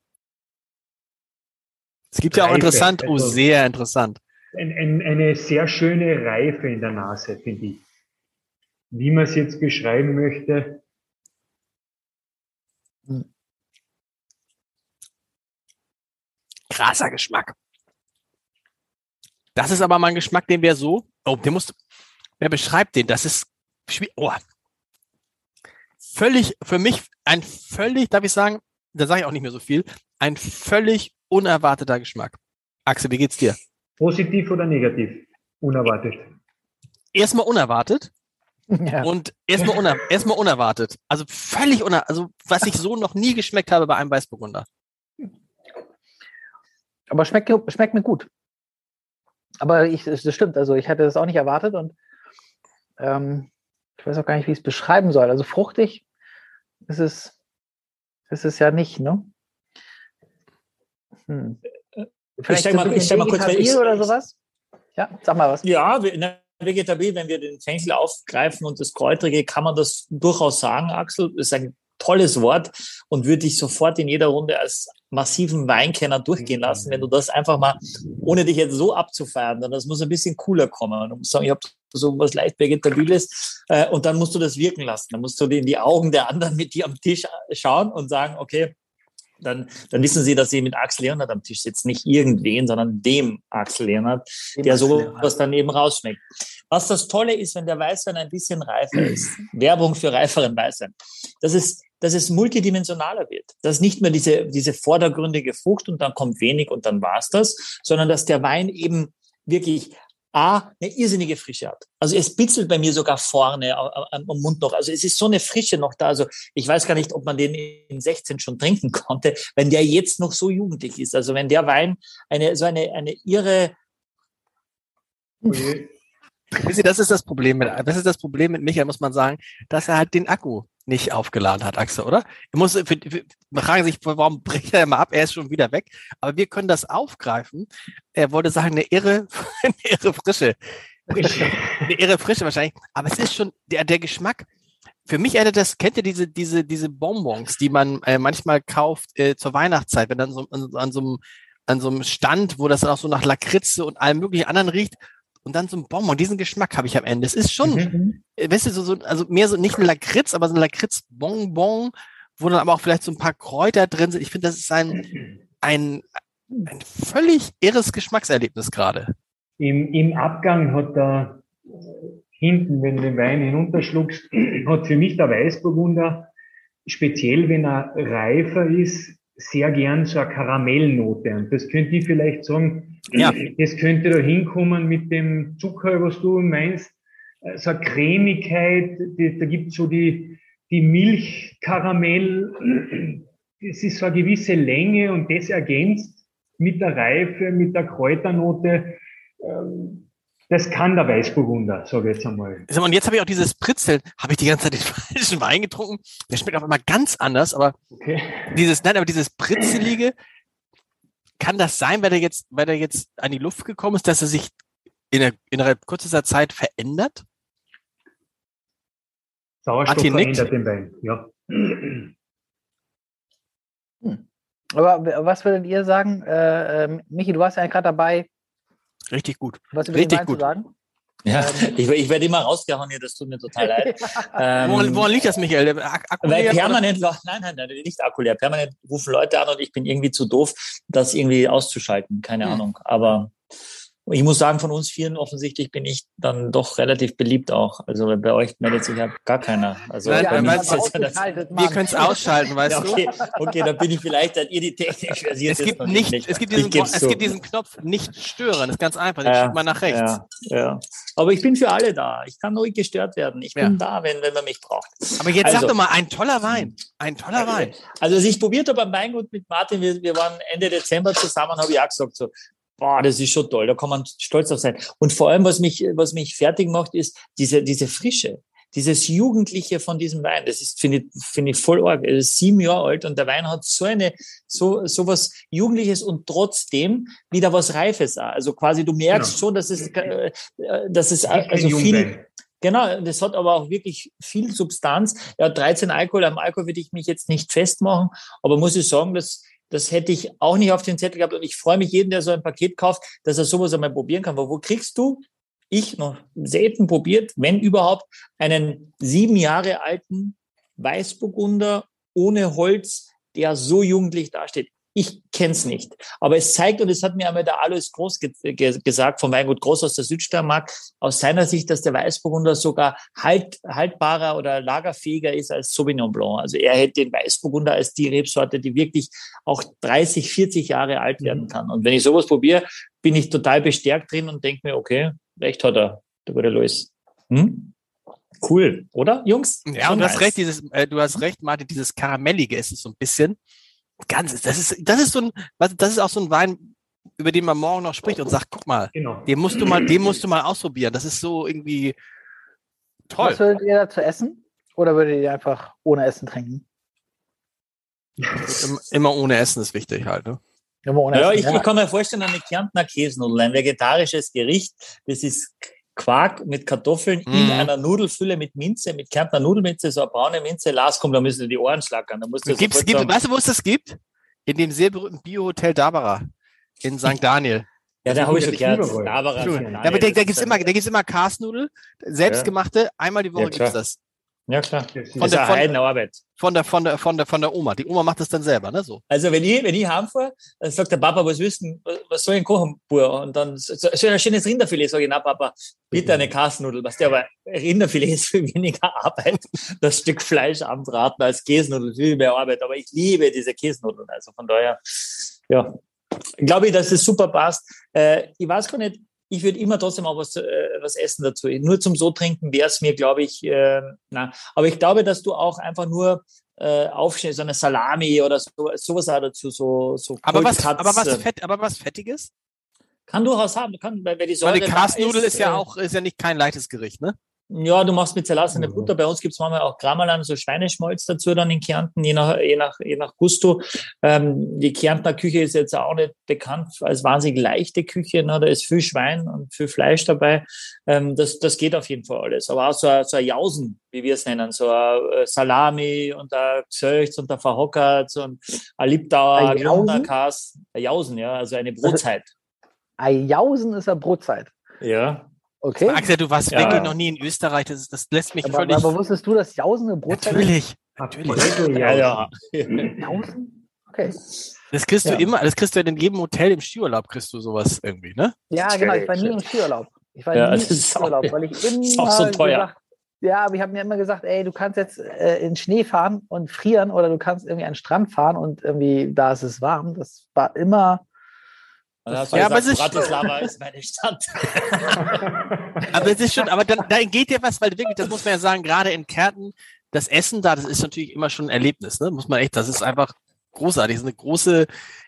Es gibt Reife, ja auch interessant, oh, also sehr interessant. Ein, ein, eine sehr schöne Reife in der Nase, finde ich. Wie man es jetzt beschreiben möchte. Krasser Geschmack. Das ist aber mein Geschmack, den wir so, oh, der muss, wer beschreibt den? Das ist. Oh. Völlig, für mich ein völlig, darf ich sagen, da sage ich auch nicht mehr so viel, ein völlig unerwarteter Geschmack. Axel, wie geht's dir? Positiv oder negativ? Unerwartet. Erstmal unerwartet. Ja. Und erstmal uner erstmal unerwartet. Also völlig unerwartet. Also was ich so noch nie geschmeckt habe bei einem Weißburgunder. Aber schmeckt, schmeckt mir gut. aber ich, das stimmt, also ich hatte das auch nicht erwartet und ähm, ich weiß auch gar nicht, wie ich es beschreiben soll. Also fruchtig ist es, ist es ja nicht, ne? Hm. Vielleicht ich stell mal, ich stell mal kurz ich, oder sowas? Ja, sag mal was. Ja, vegetabil, wenn wir den Fenchel aufgreifen und das Kräutrige, kann man das durchaus sagen, Axel. Das ist ein tolles Wort und würde ich sofort in jeder Runde als massiven Weinkenner durchgehen lassen, wenn du das einfach mal, ohne dich jetzt so abzufeiern, dann das muss ein bisschen cooler kommen. Du musst sagen, ich habe so was leicht Vegetabiles äh, und dann musst du das wirken lassen. Dann musst du in die Augen der anderen mit dir am Tisch schauen und sagen, okay, dann, dann wissen Sie, dass Sie mit Axel Leonard am Tisch sitzen. Nicht irgendwen, sondern dem Axel Leonard, dem der sowas dann eben rausschmeckt. Was das Tolle ist, wenn der Weißwein ein bisschen reifer ist, Werbung für reiferen Weißwein, dass es, dass es multidimensionaler wird. Dass nicht mehr diese, diese vordergründige Frucht und dann kommt wenig und dann war's das, sondern dass der Wein eben wirklich A, eine irrsinnige Frische hat. Also es bitzelt bei mir sogar vorne am Mund noch. Also es ist so eine Frische noch da. Also ich weiß gar nicht, ob man den in 16 schon trinken konnte, wenn der jetzt noch so jugendlich ist. Also wenn der Wein eine, so eine, eine irre, Sie, das ist das Problem mit, das ist das Problem mit Michael, muss man sagen, dass er halt den Akku nicht aufgeladen hat, Axel, oder? Er muss, für, für, fragen sich, warum bricht er immer ab? Er ist schon wieder weg. Aber wir können das aufgreifen. Er wollte sagen, eine irre, eine irre Frische. eine irre Frische wahrscheinlich. Aber es ist schon der, der Geschmack. Für mich erinnert das, kennt ihr diese, diese, diese Bonbons, die man äh, manchmal kauft äh, zur Weihnachtszeit, wenn dann so an, an so einem an so einem Stand, wo das dann auch so nach Lakritze und allem möglichen anderen riecht und dann so ein Bonbon. Diesen Geschmack habe ich am Ende. Es ist schon, mhm. Äh, weißt du, so, so, also mehr so nicht ein Lakritz, aber so ein Lakritz-Bonbon, wo dann aber auch vielleicht so ein paar Kräuter drin sind. Ich finde, das ist ein, ein, ein völlig irres Geschmackserlebnis gerade. Im, Im Abgang hat da hinten, wenn du den Wein hinunterschluckst, hat für mich der Weißburgunder, speziell wenn er reifer ist, sehr gern so eine Karamellnote. Und das könnte ich vielleicht sagen, ja. es könnte da hinkommen mit dem Zucker, was du meinst, äh, so eine Cremigkeit, da gibt so die, die Milchkaramell, es ist so eine gewisse Länge und das ergänzt mit der Reife, mit der Kräuternote. Ähm, das kann der Weißburgunder, sage ich jetzt einmal. Und jetzt habe ich auch dieses Pritzeln, habe ich die ganze Zeit den falschen Wein getrunken. Der schmeckt auf einmal ganz anders, aber okay. dieses, nein, aber dieses Pritzelige, kann das sein, weil der jetzt, weil der jetzt an die Luft gekommen ist, dass er sich in einer, innerhalb kürzester Zeit verändert? Sauerstoff verändert den Wein, ja. Hm. Aber was würdet ihr sagen, äh, äh, Michi, du warst ja gerade dabei, Richtig gut. Was über Richtig den gut. sagen? Ja, ähm. ich, ich werde immer rausgehauen hier, das tut mir total leid. ähm, woran, woran, liegt das, Michael? Akku weil permanent, nein, nein, nein, nicht akkulär. Permanent rufen Leute an und ich bin irgendwie zu doof, das irgendwie auszuschalten. Keine hm. Ahnung. Aber ich muss sagen, von uns vieren offensichtlich bin ich dann doch relativ beliebt auch. Also bei euch meldet sich ja gar keiner. Also Nein, bei mir ist das, das, wir können es ausschalten, weißt ja, okay. du? Okay, dann bin ich vielleicht, seid ihr die technisch versiert. Es gibt nicht, nicht, es gibt diesen, es gibt diesen Knopf nicht stören. Das ist ganz einfach. Den ja, schiebt man nach rechts. Ja, ja. Aber ich bin für alle da. Ich kann ruhig gestört werden. Ich bin ja. da, wenn, wenn man mich braucht. Aber jetzt also, sag doch mal, ein toller Wein. Ein toller Wein. Also, als ich probiert habe beim Weingut mit Martin, wir, wir waren Ende Dezember zusammen, habe ich auch gesagt so, boah, das ist schon toll, da kann man stolz auf sein. Und vor allem, was mich, was mich fertig macht, ist diese, diese Frische, dieses Jugendliche von diesem Wein. Das ist, finde ich, finde ich voll arg. Er ist sieben Jahre alt und der Wein hat so eine, so, so was Jugendliches und trotzdem wieder was Reifes. Also quasi, du merkst genau. schon, dass es, äh, dass es, also viel, Genau, das hat aber auch wirklich viel Substanz. Ja, 13 Alkohol, am Alkohol würde ich mich jetzt nicht festmachen, aber muss ich sagen, dass das hätte ich auch nicht auf den Zettel gehabt. Und ich freue mich jeden, der so ein Paket kauft, dass er sowas einmal probieren kann. Weil wo kriegst du, ich noch selten probiert, wenn überhaupt, einen sieben Jahre alten Weißburgunder ohne Holz, der so jugendlich dasteht. Ich kenne es nicht. Aber es zeigt, und es hat mir einmal der Alois Groß ge ge gesagt, vom Weingut Groß aus der Südsteiermark, aus seiner Sicht, dass der Weißburgunder sogar halt, haltbarer oder lagerfähiger ist als Sauvignon Blanc. Also er hätte den Weißburgunder als die Rebsorte, die wirklich auch 30, 40 Jahre alt werden mhm. kann. Und wenn ich sowas probiere, bin ich total bestärkt drin und denke mir, okay, recht hat er, der gute Louis. Hm? Cool, oder, Jungs? Ja, und du nice. hast recht, dieses, äh, du hast recht, Martin, dieses Karamellige ist es so ein bisschen ganz, das ist, das ist so ein, das ist auch so ein Wein, über den man morgen noch spricht und sagt, guck mal, genau. den musst du mal, den musst du mal ausprobieren. Das ist so irgendwie toll. Was würdet ihr dazu essen? Oder würdet ihr einfach ohne Essen trinken? Immer ohne Essen ist wichtig halt, ne? ja, ich, ich, kann mir vorstellen, eine Kärntner Käsenudel, ein vegetarisches Gericht. Das ist Quark mit Kartoffeln mm. in mhm. einer Nudelfülle mit Minze, mit Kärntner Nudelminze, so eine braune Minze. Lars kommt, da müssen die Ohren schlackern. Da musst du gibt's, gibt, weißt du, wo es das gibt? In dem sehr berühmten Bio-Hotel Dabara in St. Daniel. Ja, da habe ich schon gehört. Dabara. Ja, aber da, da gibt es immer, immer Karsnudel, selbstgemachte. Einmal die Woche ja, gibt es das. Ja, klar. Von der, von, Arbeit. Von der, von, der, von, der, von der Oma. Die Oma macht das dann selber, ne? So. Also, wenn ich, wenn ich heimfahre, dann sagt der Papa, was wissen, was soll ich kochen, Bur? Und dann so, so ein schönes Rinderfilet, sage ich, na, Papa, bitte eine Kasnudel. Was der aber Rinderfilet ist viel weniger Arbeit, das Stück Fleisch anbraten als Käsenudel, viel mehr Arbeit. Aber ich liebe diese Käsenudeln. Also von daher, ja, glaube ich, dass es super passt. Äh, ich weiß gar nicht, ich würde immer trotzdem auch was, äh, was essen dazu. Nur zum so trinken wäre es mir, glaube ich, äh, na. Aber ich glaube, dass du auch einfach nur äh, aufschneidest, so eine Salami oder so, sowas auch dazu, so, so aber was, aber was fett, aber was Fettiges? Kann durchaus haben. Kann, weil die Säure Weil die Kasnudel ist, ist ja äh, auch, ist ja nicht kein leichtes Gericht, ne? Ja, du machst mit Salat eine Butter. Bei uns gibt's manchmal auch Grammalan, so Schweineschmolz dazu dann in Kärnten, je nach, je nach, je nach Gusto. Ähm, die Kärntner Küche ist jetzt auch nicht bekannt als wahnsinnig leichte Küche. Ne? Da ist viel Schwein und viel Fleisch dabei. Ähm, das, das geht auf jeden Fall alles. Aber auch so ein, so ein Jausen, wie wir es nennen, so ein äh, Salami und ein Gzölz und ein Verhockert und ein Liebdauer, ein Jausen? Jausen, ja, also eine Brotzeit. Ein Jausen ist eine Brotzeit. Ja. Okay. Axel, du warst ja. wirklich noch nie in Österreich. Das, das lässt mich aber, völlig. Aber wusstest du, dass Jausen eine Brotzeit Natürlich. Natürlich. Ja, ja. Jausen? Okay. Das kriegst du immer, das kriegst du in jedem Hotel im Skiurlaub, kriegst du sowas irgendwie, ne? Ja, genau. Ich war nie im Skiurlaub. Ich war ja, nie im Skiurlaub, weil ich immer ist auch so teuer. Gesagt, ja, aber ich habe mir immer gesagt, ey, du kannst jetzt äh, in Schnee fahren und frieren oder du kannst irgendwie an den Strand fahren und irgendwie da ist es warm. Das war immer ja, gesagt, aber es ist Bratislava ist meine Stadt. aber es ist schon, aber dann, da geht ja was, weil wirklich, das muss man ja sagen, gerade in Kärnten, das Essen da, das ist natürlich immer schon ein Erlebnis, ne? Muss man echt, das ist einfach großartig. Das ist eine große,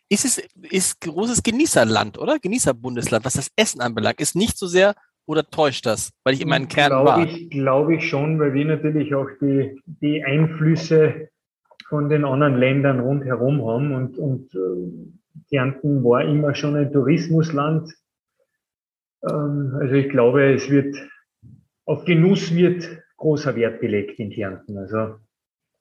ist es, ist großes Genießerland, oder? Genießerbundesland, was das Essen anbelangt, ist nicht so sehr oder täuscht das, weil ich immer in Kärnten war? Ich glaube ich schon, weil wir natürlich auch die, die Einflüsse von den anderen Ländern rundherum haben und, und äh, Kärnten war immer schon ein Tourismusland. Ähm, also ich glaube, es wird, auf Genuss wird großer Wert gelegt in Kärnten. Also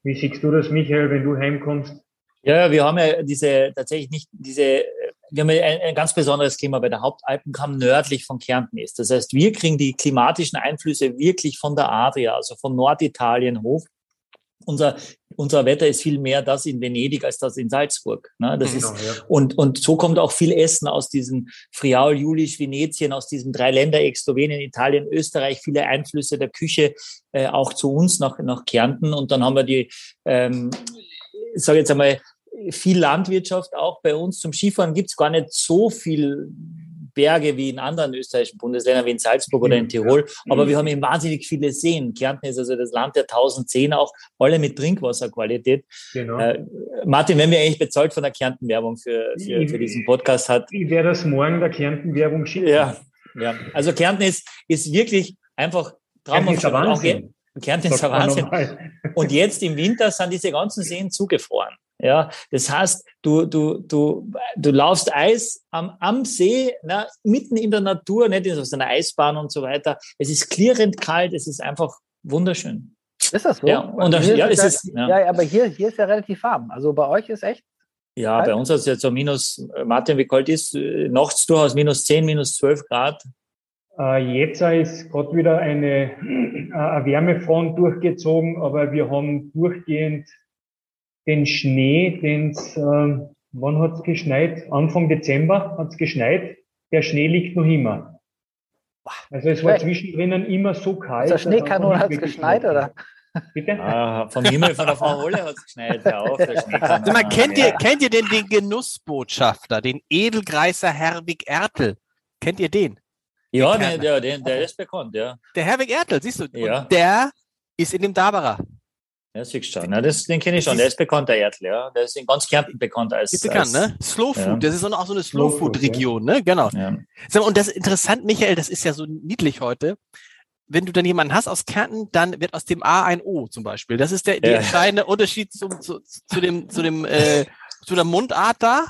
wie siehst du das, Michael, wenn du heimkommst? Ja, wir haben ja diese, tatsächlich nicht diese, wir haben ein, ein ganz besonderes Klima, weil der Hauptalpenkamm nördlich von Kärnten ist. Das heißt, wir kriegen die klimatischen Einflüsse wirklich von der Adria, also von Norditalien hoch unser, unser Wetter ist viel mehr das in Venedig als das in Salzburg. Ne? Das genau, ist, ja. und, und so kommt auch viel Essen aus diesem Friaul, Julisch, Venetien, aus diesem Dreiländereck, Slowenien, Italien, Österreich, viele Einflüsse der Küche äh, auch zu uns nach, nach Kärnten. Und dann haben wir die, ähm, ich sage jetzt einmal, viel Landwirtschaft auch bei uns. Zum Skifahren gibt's gar nicht so viel Berge wie in anderen österreichischen Bundesländern, wie in Salzburg oder in mhm. Tirol. Aber wir haben eben wahnsinnig viele Seen. Kärnten ist also das Land der tausend Seen, auch alle mit Trinkwasserqualität. Genau. Äh, Martin, wenn wir eigentlich bezahlt von der Kärnten-Werbung für, für, für, diesen Podcast hat. Ich werde das morgen der Kärnten-Werbung schicken. Ja, ja. Also Kärnten ist, ist wirklich einfach traumhaft. Kärnten ist Kärnten ist Wahnsinn. Und jetzt im Winter sind diese ganzen Seen zugefroren. Ja, das heißt, du, du, du, du laufst Eis am, am See, na, mitten in der Natur, nicht in so einer Eisbahn und so weiter. Es ist klirrend kalt, es ist einfach wunderschön. Ist das so? Ja, und das, ja, ist es, ja. ja, aber hier, hier ist ja relativ warm. Also bei euch ist echt. Ja, kalt? bei uns ist es jetzt so minus, Martin, wie kalt ist? Nachts durchaus minus 10, minus 12 Grad. Äh, jetzt ist gerade wieder eine, eine Wärmefront durchgezogen, aber wir haben durchgehend den Schnee, den es, äh, wann hat es geschneit? Anfang Dezember hat es geschneit. Der Schnee liegt noch immer. Also es war zwischendrin immer so kalt. Der Schneekanon hat es geschneit, oder? Bitte? Ah, vom Himmel von der Frau Holle hat es geschneit. Hör auf, der Schneekanon. Mal, kennt, ihr, kennt ihr denn den Genussbotschafter, den Edelgreiser Herwig Ertel? Kennt ihr den? Ja, den, der, der, der ist bekannt, ja. Der Herwig Ertel, siehst du? Ja. Und der ist in dem Dabera. Ja, siehst du schon. Ja, das, den kenne ich schon. Der ist bekannt, der Erdl, ja. Der ist in ganz Kärnten bekannt als. Ist bekannt, als, ne? Slow Food. Ja. Das ist auch so eine Slow Food Region, ja. ne? Genau. Ja. Und das ist interessant, Michael, das ist ja so niedlich heute. Wenn du dann jemanden hast aus Kärnten, dann wird aus dem A ein O zum Beispiel. Das ist der, der entscheidende Unterschied zum, zu, zu dem, zu dem, äh, zu der Mundart da.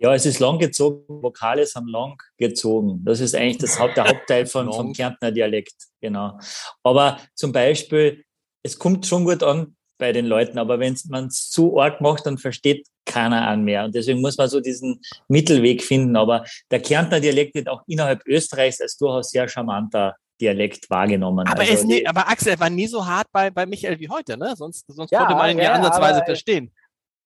Ja, es ist lang gezogen. Vokale sind lang gezogen. Das ist eigentlich das Haupt, der Hauptteil von, vom Kärntner Dialekt. Genau. Aber zum Beispiel, es kommt schon gut an bei den Leuten, aber wenn man es zu arg macht, dann versteht keiner an mehr. Und deswegen muss man so diesen Mittelweg finden. Aber der Kärntner Dialekt wird auch innerhalb Österreichs als durchaus sehr charmanter Dialekt wahrgenommen. Aber, also nie, aber Axel war nie so hart bei, bei Michael wie heute, ne? Sonst, sonst ja, konnte man ihn ja, ja ansatzweise verstehen.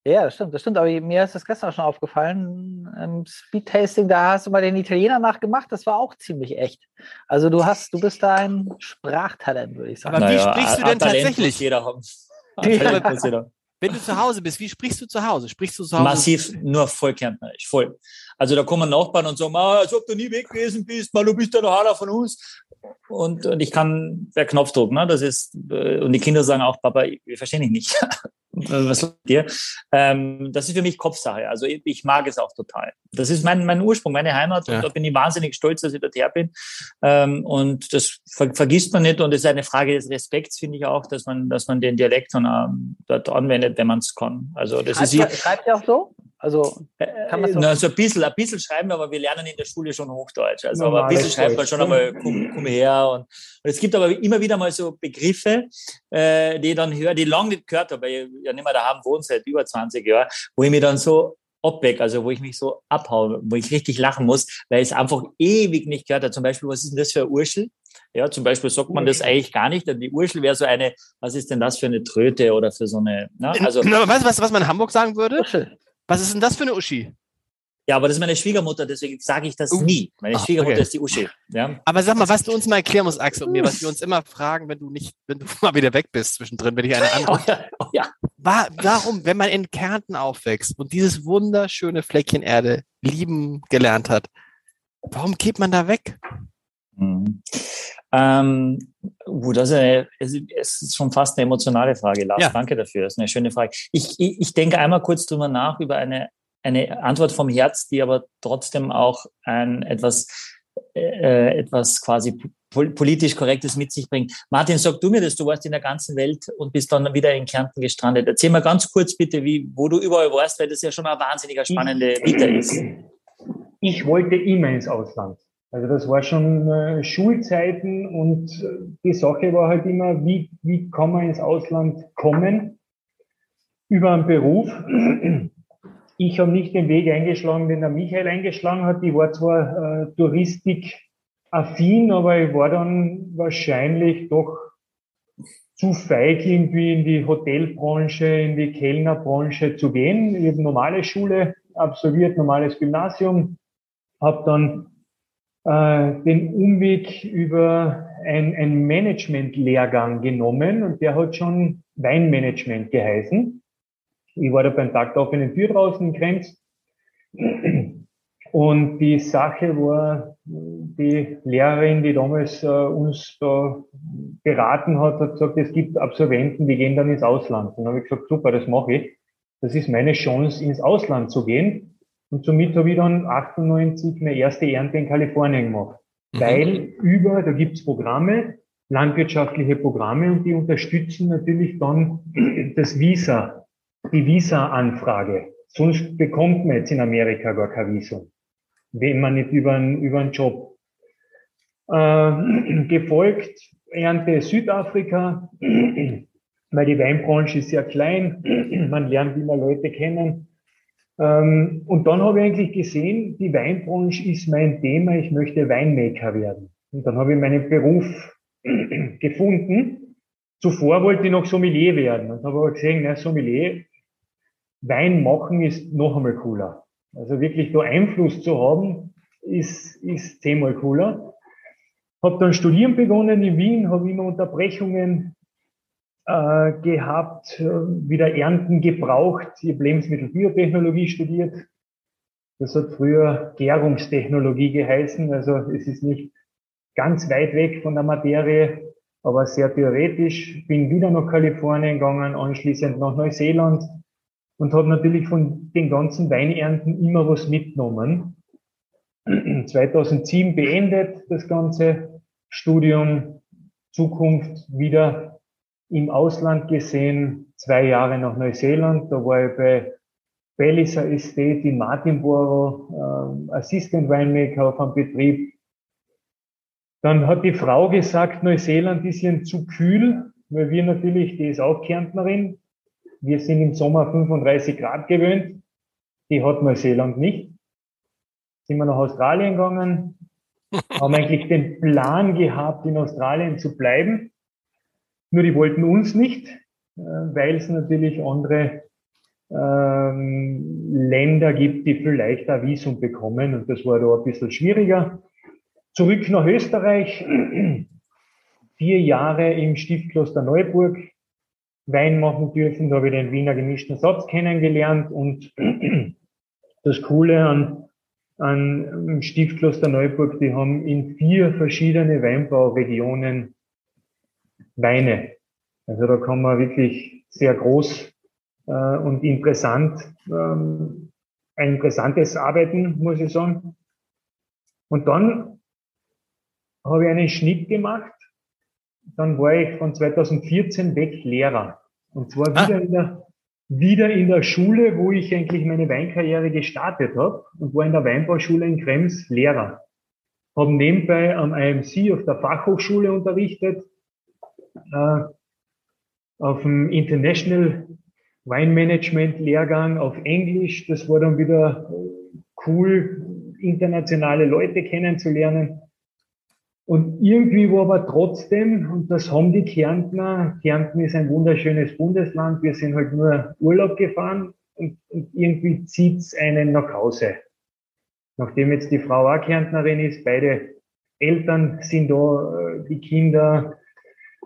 Ja, das stimmt, das stimmt. Aber mir ist das gestern schon aufgefallen. Im Speed-Tasting, da hast du mal den Italiener nachgemacht, das war auch ziemlich echt. Also du hast, du bist da ein Sprachtalent, würde ich sagen. Aber wie naja, sprichst du denn tatsächlich? Jeder haben. Ja. Wenn du zu Hause bist, wie sprichst du zu Hause? Sprichst du zu Hause? Massiv, nur voll Kärntnerisch, voll. Also da kommen Nachbarn und sagen, ah, als ob du nie weg gewesen bist, mal du bist ja noch einer von uns. Und, und ich kann per Knopfdruck, ne? Das ist, äh, und die Kinder sagen auch, Papa, wir verstehen dich nicht. was mit dir? Ähm, das ist für mich Kopfsache. Also ich, ich, mag es auch total. Das ist mein, mein Ursprung, meine Heimat. Ja. Und da bin ich wahnsinnig stolz, dass ich dort her bin. Ähm, und das ver vergisst man nicht. Und es ist eine Frage des Respekts, finde ich auch, dass man, dass man den Dialekt dann, ähm, dort anwendet, wenn man es kann. Also das schreibt, ist. Schreibt ihr auch so? Also kann man so, na, so ein bisschen, ein bisschen schreiben, aber wir lernen in der Schule schon Hochdeutsch. Also aber ein bisschen schreibt man schon einmal, komm, komm her. Und, und, es gibt aber immer wieder mal so Begriffe, äh, die ich dann höre, die ich lange nicht gehört habe, weil ich ja nicht mehr daheim wohne seit über 20 Jahren, wo ich mir dann so abweg, also wo ich mich so abhaue, wo ich richtig lachen muss, weil ich es einfach ewig nicht gehört habe. Zum Beispiel, was ist denn das für ein Urschel? Ja, zum Beispiel sagt man das eigentlich gar nicht. Die Urschel wäre so eine, was ist denn das für eine Tröte oder für so eine, ne? Also. Weißt du, was, was man in Hamburg sagen würde? Urschel. Was ist denn das für eine Uschi? Ja, aber das ist meine Schwiegermutter, deswegen sage ich das uh. nie. Meine Ach, Schwiegermutter okay. ist die Uschi. Ja? Aber sag mal, was du uns mal erklären musst, Axel und mir, was wir uns immer fragen, wenn du nicht, wenn du mal wieder weg bist zwischendrin, wenn ich eine andere. Oh ja, oh ja. War, warum, wenn man in Kärnten aufwächst und dieses wunderschöne Fleckchen Erde lieben gelernt hat, warum geht man da weg? Mhm. Ähm, gut, also es ist schon fast eine emotionale Frage, Lars. Ja. Danke dafür. Das ist eine schöne Frage. Ich, ich, ich denke einmal kurz drüber nach über eine, eine Antwort vom Herz, die aber trotzdem auch ein etwas, äh, etwas quasi politisch Korrektes mit sich bringt. Martin, sag du mir das, du warst in der ganzen Welt und bist dann wieder in Kärnten gestrandet. Erzähl mal ganz kurz bitte, wie, wo du überall warst, weil das ja schon eine wahnsinniger spannende Vita ist. Ich wollte immer ins Ausland. Also das war schon äh, Schulzeiten und äh, die Sache war halt immer, wie, wie kann man ins Ausland kommen über einen Beruf. Ich habe nicht den Weg eingeschlagen, den der Michael eingeschlagen hat. Ich war zwar äh, touristikaffin, aber ich war dann wahrscheinlich doch zu feig, irgendwie in die Hotelbranche, in die Kellnerbranche zu gehen. Ich habe normale Schule absolviert, normales Gymnasium, habe dann äh, den Umweg über ein, ein Management-Lehrgang genommen und der hat schon Weinmanagement geheißen. Ich war da beim Tag der offenen Tür draußen in und die Sache war, die Lehrerin, die damals äh, uns da beraten hat, hat gesagt, es gibt Absolventen, die gehen dann ins Ausland. Und dann habe ich gesagt, super, das mache ich. Das ist meine Chance, ins Ausland zu gehen. Und somit habe ich dann 98 meine erste Ernte in Kalifornien gemacht. Mhm. Weil über, da gibt's Programme, landwirtschaftliche Programme und die unterstützen natürlich dann das Visa, die Visa-Anfrage. Sonst bekommt man jetzt in Amerika gar kein Visum, wenn man nicht über einen, über einen Job. Äh, gefolgt Ernte Südafrika, weil die Weinbranche ist sehr klein, man lernt immer Leute kennen. Ähm, und dann habe ich eigentlich gesehen, die Weinbranche ist mein Thema, ich möchte Weinmaker werden. Und dann habe ich meinen Beruf gefunden. Zuvor wollte ich noch Sommelier werden und habe aber gesehen, na, Sommelier, Wein machen ist noch einmal cooler. Also wirklich da Einfluss zu haben, ist, ist zehnmal cooler. Habe dann studieren begonnen in Wien, habe immer Unterbrechungen äh, gehabt, äh, wieder Ernten gebraucht. Ich habe Lebensmittelbiotechnologie studiert. Das hat früher Gärungstechnologie geheißen. Also es ist nicht ganz weit weg von der Materie. aber sehr theoretisch. Bin wieder nach Kalifornien gegangen, anschließend nach Neuseeland und habe natürlich von den ganzen Weinernten immer was mitgenommen. 2007 beendet das ganze Studium, Zukunft wieder im Ausland gesehen, zwei Jahre nach Neuseeland. Da war ich bei Palliser Estate in Martinborough, äh, Assistant Winemaker auf einem Betrieb. Dann hat die Frau gesagt, Neuseeland ist ihnen zu kühl, weil wir natürlich, die ist auch Kärntnerin, wir sind im Sommer 35 Grad gewöhnt, die hat Neuseeland nicht. Sind wir nach Australien gegangen, haben eigentlich den Plan gehabt, in Australien zu bleiben. Nur die wollten uns nicht, äh, weil es natürlich andere ähm, Länder gibt, die vielleicht ein Visum bekommen. Und das war da ein bisschen schwieriger. Zurück nach Österreich. Vier Jahre im Stiftkloster Neuburg Wein machen dürfen. Da habe ich den Wiener gemischten Satz kennengelernt. Und das Coole an, an Stiftkloster Neuburg, die haben in vier verschiedene Weinbauregionen Weine. Also da kann man wirklich sehr groß äh, und interessant, ähm, ein interessantes Arbeiten, muss ich sagen. Und dann habe ich einen Schnitt gemacht. Dann war ich von 2014 weg Lehrer. Und zwar ah. wieder, in der, wieder in der Schule, wo ich eigentlich meine Weinkarriere gestartet habe und war in der Weinbauschule in Krems Lehrer. Habe nebenbei am IMC auf der Fachhochschule unterrichtet, auf dem International Weinmanagement-Lehrgang auf Englisch. Das war dann wieder cool, internationale Leute kennenzulernen. Und irgendwie war aber trotzdem, und das haben die Kärntner, Kärnten ist ein wunderschönes Bundesland, wir sind halt nur Urlaub gefahren und, und irgendwie zieht's einen nach Hause. Nachdem jetzt die Frau auch Kärntnerin ist, beide Eltern sind da, äh, die Kinder,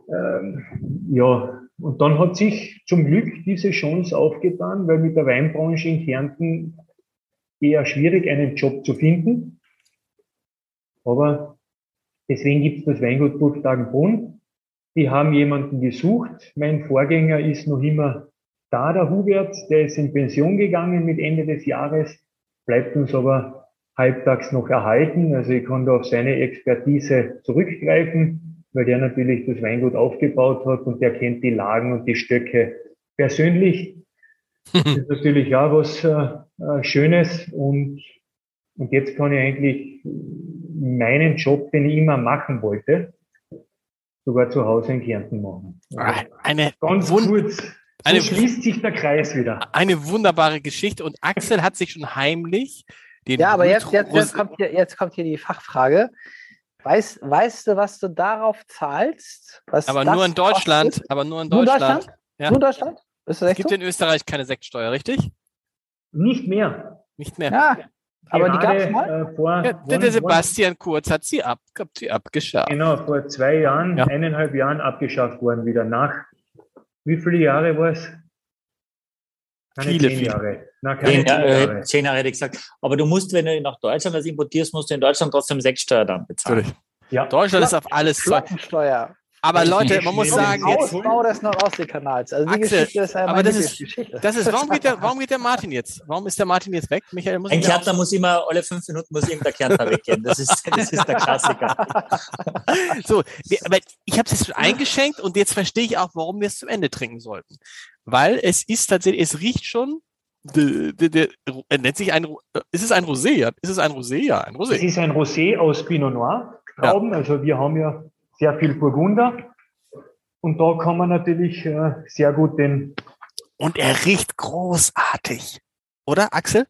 ähm, ja, und dann hat sich zum Glück diese Chance aufgetan, weil mit der Weinbranche in Kärnten eher schwierig, einen Job zu finden. Aber deswegen gibt es das Weingut Burgtagenbrunn. Die haben jemanden gesucht. Mein Vorgänger ist noch immer da, der Hubert. Der ist in Pension gegangen mit Ende des Jahres, bleibt uns aber halbtags noch erhalten. Also ich kann da auf seine Expertise zurückgreifen weil der natürlich das Weingut aufgebaut hat und der kennt die Lagen und die Stöcke persönlich. Das ist natürlich auch was äh, äh, Schönes und, und jetzt kann ich eigentlich meinen Job, den ich immer machen wollte, sogar zu Hause in Kärnten machen. Also eine ganz kurz. So eine, schließt sich der Kreis wieder. Eine wunderbare Geschichte und Axel hat sich schon heimlich den Ja, aber jetzt, jetzt, jetzt, kommt hier, jetzt kommt hier die Fachfrage. Weißt, weißt du, was du darauf zahlst? aber nur in Deutschland. Kostet? Aber nur in Deutschland. Nur Deutschland? Ja. Nur Deutschland? es gibt so? in Österreich keine Sektsteuer, richtig? Nicht mehr. Nicht mehr. Ja, aber die gab es mal. Äh, vor, ja, der, der Sebastian Kurz hat sie, ab, hat sie abgeschafft. Genau, vor zwei Jahren, ja. eineinhalb Jahren abgeschafft worden wieder. Nach wie viele Jahre war es? Keine viele, zehn Jahre. Na, zehn, Jahre. zehn Jahre hätte ich gesagt. Aber du musst, wenn du nach Deutschland das importierst, musst du in Deutschland trotzdem Sechssteuer dann bezahlen. Natürlich. Ja. Deutschland ist auf alles Flottensteuer. Aber Leute, man muss sagen, jetzt Ausbau des Nordostseekanals. Also die Axel, Geschichte ist ja aber das ist, Geschichte. das ist, warum geht der, warum geht der Martin jetzt? Warum ist der Martin jetzt weg? Michael muss Ein Kärntner muss immer alle fünf Minuten muss irgendein Kärntner weggehen. Das ist, das ist der Klassiker. so, aber ich habe es schon eingeschenkt und jetzt verstehe ich auch, warum wir es zum Ende trinken sollten. Weil es ist tatsächlich, es riecht schon De, de, de, er nennt sich ein, ist es ein Rosé? Ja? Ist es ein Rosé? Ja, ein Rosé. Es ist ein Rosé aus Pinot Noir Trauben. Ja. Also wir haben ja sehr viel Burgunder. Und da kann man natürlich äh, sehr gut den. Und er riecht großartig. Oder, Axel?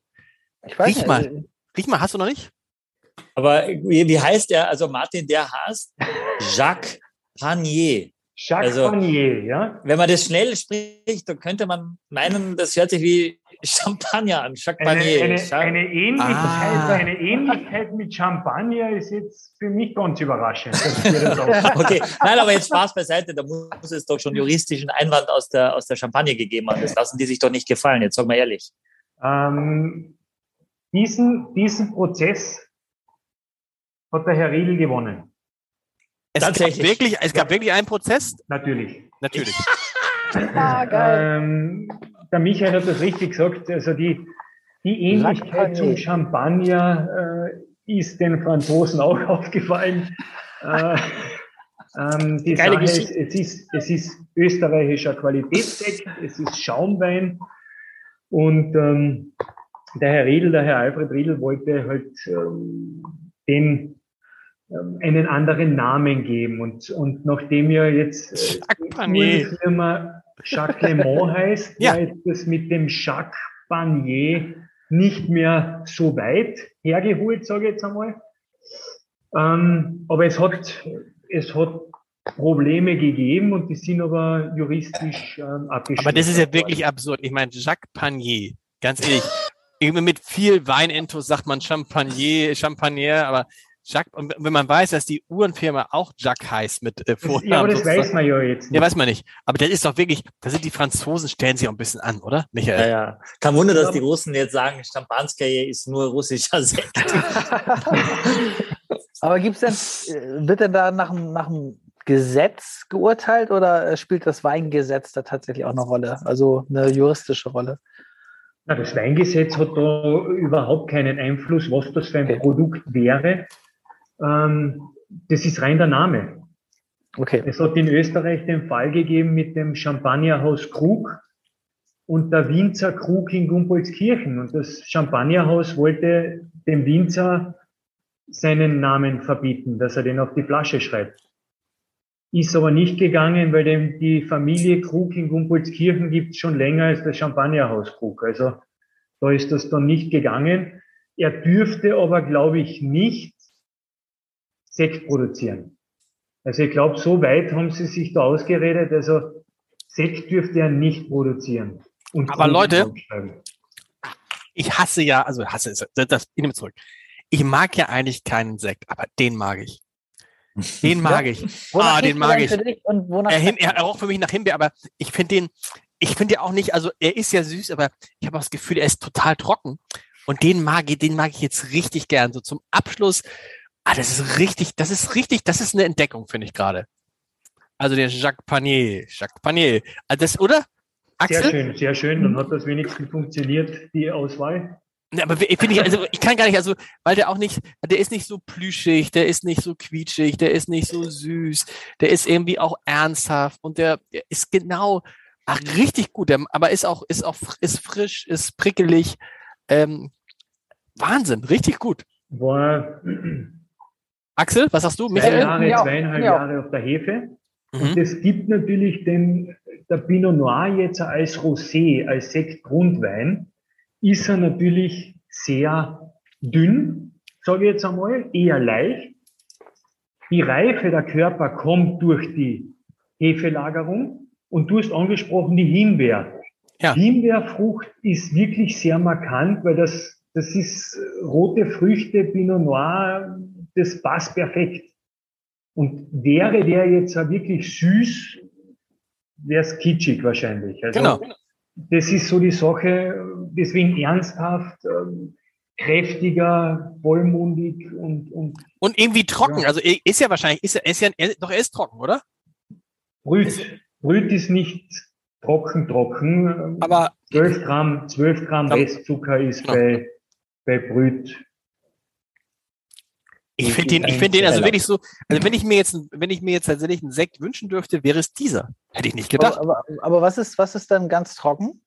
Ich weiß Riech nicht. mal. Riech mal, hast du noch nicht? Aber wie, wie heißt der? Also Martin, der heißt Jacques Panier. Jacques also, Panier, ja. Wenn man das schnell spricht, dann könnte man meinen, das hört sich wie Champagner an. Jacques Panier. Eine, eine, eine Ähnlichkeit, ah. eine Ähnlichkeit mit Champagner ist jetzt für mich ganz überraschend. okay, nein, aber jetzt Spaß beiseite. Da muss es doch schon juristischen Einwand aus der, aus der Champagne gegeben haben. Das lassen die sich doch nicht gefallen. Jetzt sag mal ehrlich. Ähm, diesen, diesen Prozess hat der Herr Riedel gewonnen. Es Tatsächlich. Gab wirklich, es gab wirklich einen Prozess? Natürlich. Natürlich. ah, geil. Ähm, der Michael hat das richtig gesagt. Also die, die Ähnlichkeit zum Champagner äh, ist den Franzosen auch aufgefallen. äh, ähm, die Geile Sache ist, es ist, es ist österreichischer Qualitätssekt, es ist Schaumwein und ähm, der Herr Riedel, der Herr Alfred Riedel wollte halt ähm, den einen anderen Namen geben. Und, und nachdem ja jetzt äh, die Firma Jacques Le Mans heißt, ja. jetzt das mit dem Jacques Panier nicht mehr so weit hergeholt, sage ich jetzt einmal. Ähm, aber es hat, es hat Probleme gegeben und die sind aber juristisch ähm, abgeschlossen. Aber das ist ja wirklich absurd. Ich meine, Jacques Panier, ganz ehrlich, mit viel Weinintus sagt man Champagner, Champagner, aber Jacques, und wenn man weiß, dass die Uhrenfirma auch Jacques heißt mit äh, Vornamen. Ja, aber das weiß man ja jetzt nicht. Ja, weiß man nicht. Aber das ist doch wirklich, da sind die Franzosen, stellen sich auch ein bisschen an, oder, Michael? Ja, ja. Kein Wunder, dass die Russen jetzt sagen, Champanskaje ist nur russischer Sekt. aber gibt's denn, äh, wird denn da nach, nach dem Gesetz geurteilt oder äh, spielt das Weingesetz da tatsächlich auch eine Rolle? Also eine juristische Rolle? Na, das Weingesetz hat da überhaupt keinen Einfluss, was das für ein okay. Produkt wäre. Ähm, das ist rein der Name. Okay. Es hat in Österreich den Fall gegeben mit dem Champagnerhaus Krug und der Winzer Krug in Gumbolzkirchen. Und das Champagnerhaus wollte dem Winzer seinen Namen verbieten, dass er den auf die Flasche schreibt. Ist aber nicht gegangen, weil dem die Familie Krug in Gumbolzkirchen gibt schon länger als das Champagnerhaus Krug. Also da ist das dann nicht gegangen. Er dürfte aber, glaube ich, nicht Sekt produzieren. Also ich glaube, so weit haben sie sich da ausgeredet. Also Sekt dürfte er nicht produzieren. Aber Leute, ich hasse ja, also hasse es, das, ich nehme zurück. Ich mag ja eigentlich keinen Sekt, aber den mag ich. Den mag ja. ich. Wonach ah, den mag ich. Er, Him, er roch für mich nach Himbeer, aber ich finde den, ich finde ja auch nicht, also er ist ja süß, aber ich habe das Gefühl, er ist total trocken. Und den mag ich, den mag ich jetzt richtig gern. So zum Abschluss Ah, das ist richtig, das ist richtig, das ist eine Entdeckung, finde ich gerade. Also der Jacques Panier, Jacques Panier. Also das, oder? Axel? Sehr schön, sehr schön. Dann hat das wenigstens funktioniert, die Auswahl. Ja, aber finde ich, also ich kann gar nicht, also, weil der auch nicht, der ist nicht so plüschig, der ist nicht so quietschig, der ist nicht so süß, der ist irgendwie auch ernsthaft und der, der ist genau, ach, richtig gut, der, aber ist auch, ist auch, ist frisch, ist prickelig, ähm, Wahnsinn, richtig gut. War, Axel, was sagst du? Michael? Zwei Jahre, zweieinhalb ja. Jahre auf der Hefe. Mhm. Und es gibt natürlich den, der Pinot Noir jetzt als Rosé, als Sektgrundwein, ist er natürlich sehr dünn, sage ich jetzt einmal, eher leicht. Die Reife der Körper kommt durch die Hefelagerung und du hast angesprochen die Himbeer. Ja. Himbeerfrucht ist wirklich sehr markant, weil das, das ist rote Früchte, Pinot Noir, das passt perfekt. Und wäre der jetzt wirklich süß, wäre es kitschig wahrscheinlich. Also genau. Das ist so die Sache, deswegen ernsthaft, ähm, kräftiger, vollmundig und, und. Und irgendwie trocken. Ja. Also ist ja wahrscheinlich, ist er, ist ja, doch er ist trocken, oder? Brüt. Brüt ist nicht trocken, trocken. Aber 12 Gramm, 12 Gramm Restzucker ist genau. bei, bei Brüt ich finde den, ich finde den also wirklich so, also wenn ich mir jetzt, wenn ich mir jetzt tatsächlich einen Sekt wünschen dürfte, wäre es dieser. Hätte ich nicht gedacht. Aber, aber, aber was ist, was ist dann ganz trocken?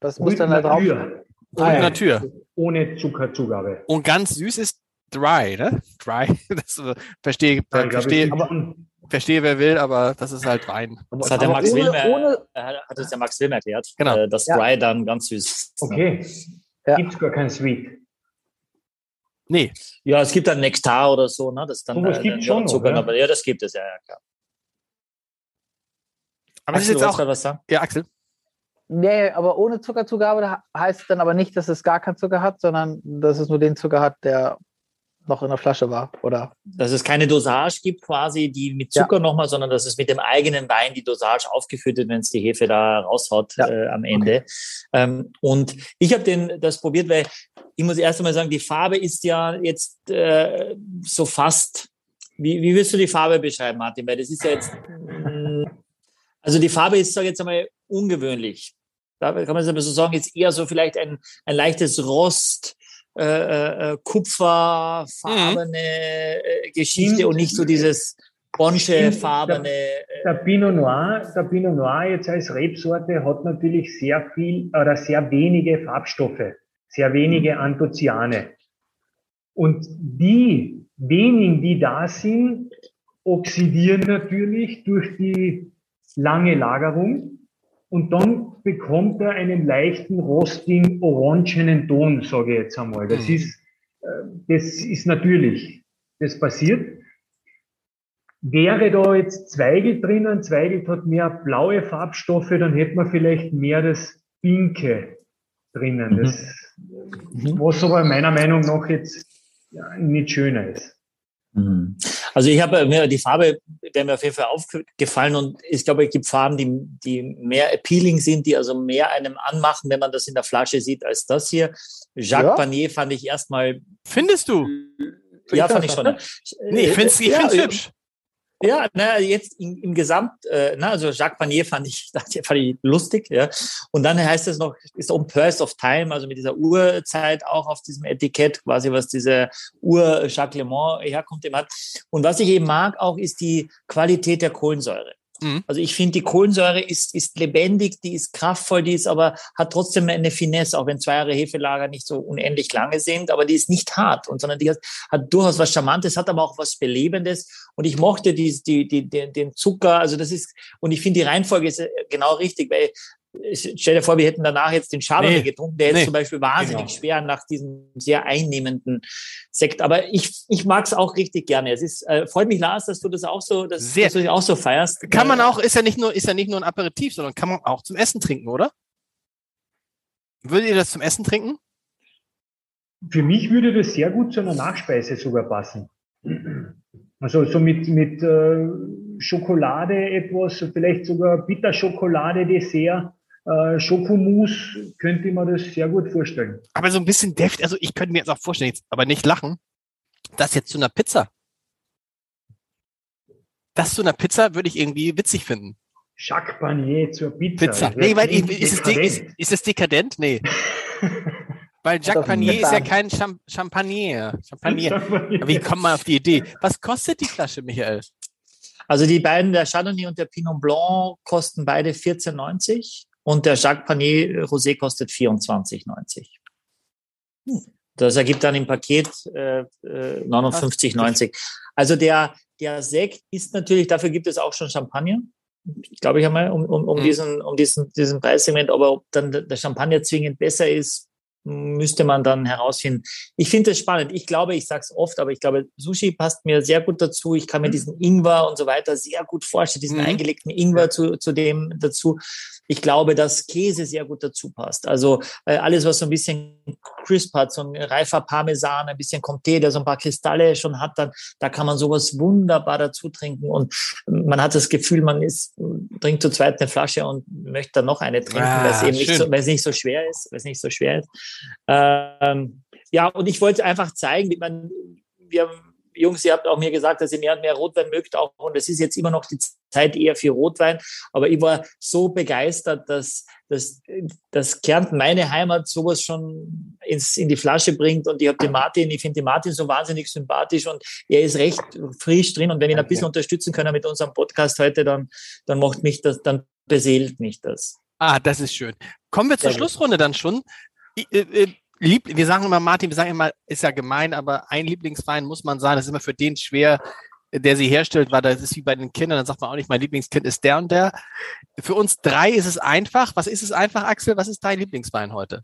Was muss dann da drauf? Ohne ah, ja. Natur. Ohne Zuckerzugabe. Und ganz süß ist dry, ne? Dry. Das äh, verstehe, ja, verstehe, aber, verstehe, wer will, aber das ist halt Wein. Das hat der Max ohne, Wilm, ohne, hat es der Max Wilm erklärt. Genau. Äh, dass Dry dann ganz süß ist. Okay. Ja. Gibt es gar kein Sweet. Nee. Ja, es gibt dann Nektar oder so, ne? Das dann oh, äh, gibt schon Zucker, aber ja, das gibt es, ja, ja, klar. Aber Axel, das ist jetzt auch, was sagen? Ja, Axel. Nee, aber ohne Zuckerzugabe heißt dann aber nicht, dass es gar keinen Zucker hat, sondern dass es nur den Zucker hat, der noch in der Flasche war, oder? Dass es keine Dosage gibt quasi, die mit Zucker ja. nochmal, sondern dass es mit dem eigenen Wein die Dosage aufgeführt wird, wenn es die Hefe da raushaut ja. äh, am Ende. Okay. Ähm, und ich habe den das probiert, weil ich muss erst einmal sagen, die Farbe ist ja jetzt äh, so fast wie, wie willst du die Farbe beschreiben, Martin? Weil das ist ja jetzt, also die Farbe ist, sage ich jetzt einmal, ungewöhnlich. Da kann man es aber so sagen, ist eher so vielleicht ein, ein leichtes Rost, äh, äh, äh kupferfarbene mhm. Äh, Geschichte und nicht so dieses Bonsche-farbene. Der, der, Pinot Noir, der Pinot Noir jetzt als Rebsorte hat natürlich sehr viel oder sehr wenige Farbstoffe, sehr wenige. Anthocyane. Und die wenigen, die da sind, oxidieren natürlich durch die lange Lagerung und dann bekommt er einen leichten rostigen, orangenen Ton, sage ich jetzt einmal. Das mhm. ist, äh, das ist natürlich. Das passiert. Wäre da jetzt Zweigelt drinnen, Zweigelt hat mehr blaue Farbstoffe, dann hätte man vielleicht mehr das Pinke drinnen, mhm. das, mhm. was aber meiner Meinung nach jetzt nicht schöner ist. Mhm. Also ich habe mir die Farbe, wäre mir auf jeden Fall aufgefallen und ich glaube, es gibt Farben, die, die mehr appealing sind, die also mehr einem anmachen, wenn man das in der Flasche sieht, als das hier. Jacques ja. Panier fand ich erstmal. Findest du? Ja, fand ich schon. Nee, ich finde es ja, hübsch. Ja, na, jetzt im, im Gesamt, äh, na, also Jacques Panier fand ich, fand ich lustig, ja. Und dann heißt es noch, ist on Purse of Time, also mit dieser Uhrzeit auch auf diesem Etikett, quasi, was diese Uhr Jacques Le Mans herkommt, dem hat. Und was ich eben mag auch, ist die Qualität der Kohlensäure. Mhm. Also ich finde, die Kohlensäure ist, ist lebendig, die ist kraftvoll, die ist aber, hat trotzdem eine Finesse, auch wenn zwei Jahre Hefelager nicht so unendlich lange sind, aber die ist nicht hart und sondern die hat, hat durchaus was Charmantes, hat aber auch was Belebendes. Und ich mochte die, die, die, den Zucker, also das ist, und ich finde die Reihenfolge ist äh, genau richtig, weil stell dir vor, wir hätten danach jetzt den Chardonnay nee, getrunken, der nee, zum Beispiel wahnsinnig genau. schwer nach diesem sehr einnehmenden Sekt. Aber ich, ich mag es auch richtig gerne. Es ist, äh, freut mich, Lars, dass du das auch so, dass, sehr. dass du dich auch so feierst. Kann man auch, ist ja nicht nur, ist ja nicht nur ein Aperitif, sondern kann man auch zum Essen trinken, oder? Würdet ihr das zum Essen trinken? Für mich würde das sehr gut zu einer Nachspeise sogar passen. Also so mit, mit äh, Schokolade etwas, vielleicht sogar Bitterschokolade, Äh, Schokomousse könnte ich mir das sehr gut vorstellen. Aber so ein bisschen deftig, also ich könnte mir jetzt auch vorstellen, jetzt aber nicht lachen, das jetzt zu einer Pizza. Das zu einer Pizza würde ich irgendwie witzig finden. Jacques Panier zur Pizza. Pizza. Nee, weil ich, ist, es ist, ist es dekadent? Nee. Weil Jacques Panier ist ja kein Cham Champagner. Champagner. Wie kommt man auf die Idee? Was kostet die Flasche, Michael? Also die beiden, der Chardonnay und der Pinot Blanc, kosten beide 14,90 und der Jacques Panier Rosé kostet 24,90. Das ergibt dann im Paket äh, 59,90. Äh, also der, der Sekt ist natürlich, dafür gibt es auch schon Champagner. Ich glaube, ich einmal um, um, um mhm. diesen, um diesen, diesen Preissegment, aber ob dann der Champagner zwingend besser ist, müsste man dann herausfinden. Ich finde es spannend. Ich glaube, ich sage es oft, aber ich glaube, Sushi passt mir sehr gut dazu. Ich kann mir mhm. diesen Ingwer und so weiter sehr gut vorstellen, diesen mhm. eingelegten Ingwer zu, zu dem dazu. Ich glaube, dass Käse sehr gut dazu passt. Also äh, alles, was so ein bisschen crisp hat, so ein reifer Parmesan, ein bisschen Comté, der so ein paar Kristalle schon hat, dann da kann man sowas wunderbar dazu trinken und man hat das Gefühl, man ist trinkt zu zweit eine Flasche und möchte dann noch eine trinken, ah, weil es eben nicht so, weil es nicht so schwer ist, weil es nicht so schwer ist. Ähm, ja, und ich wollte einfach zeigen, wie man, wir Jungs, ihr habt auch mir gesagt, dass ihr mehr und mehr Rotwein mögt auch. Und es ist jetzt immer noch die Zeit eher für Rotwein. Aber ich war so begeistert, dass, dass, dass Kärnten, meine Heimat, sowas schon ins, in die Flasche bringt. Und ich habe den Martin, ich finde den Martin so wahnsinnig sympathisch und er ist recht frisch drin. Und wenn ich ihn ein bisschen unterstützen kann mit unserem Podcast heute, dann, dann macht mich das, dann beseelt mich das. Ah, das ist schön. Kommen wir zur Schlussrunde dann schon. Äh, äh, Lieb, wir sagen immer, Martin, wir sagen immer, ist ja gemein, aber ein Lieblingswein muss man sagen, das ist immer für den schwer, der sie herstellt, weil das ist wie bei den Kindern, dann sagt man auch nicht, mein Lieblingskind ist der und der. Für uns drei ist es einfach. Was ist es einfach, Axel? Was ist dein Lieblingswein heute?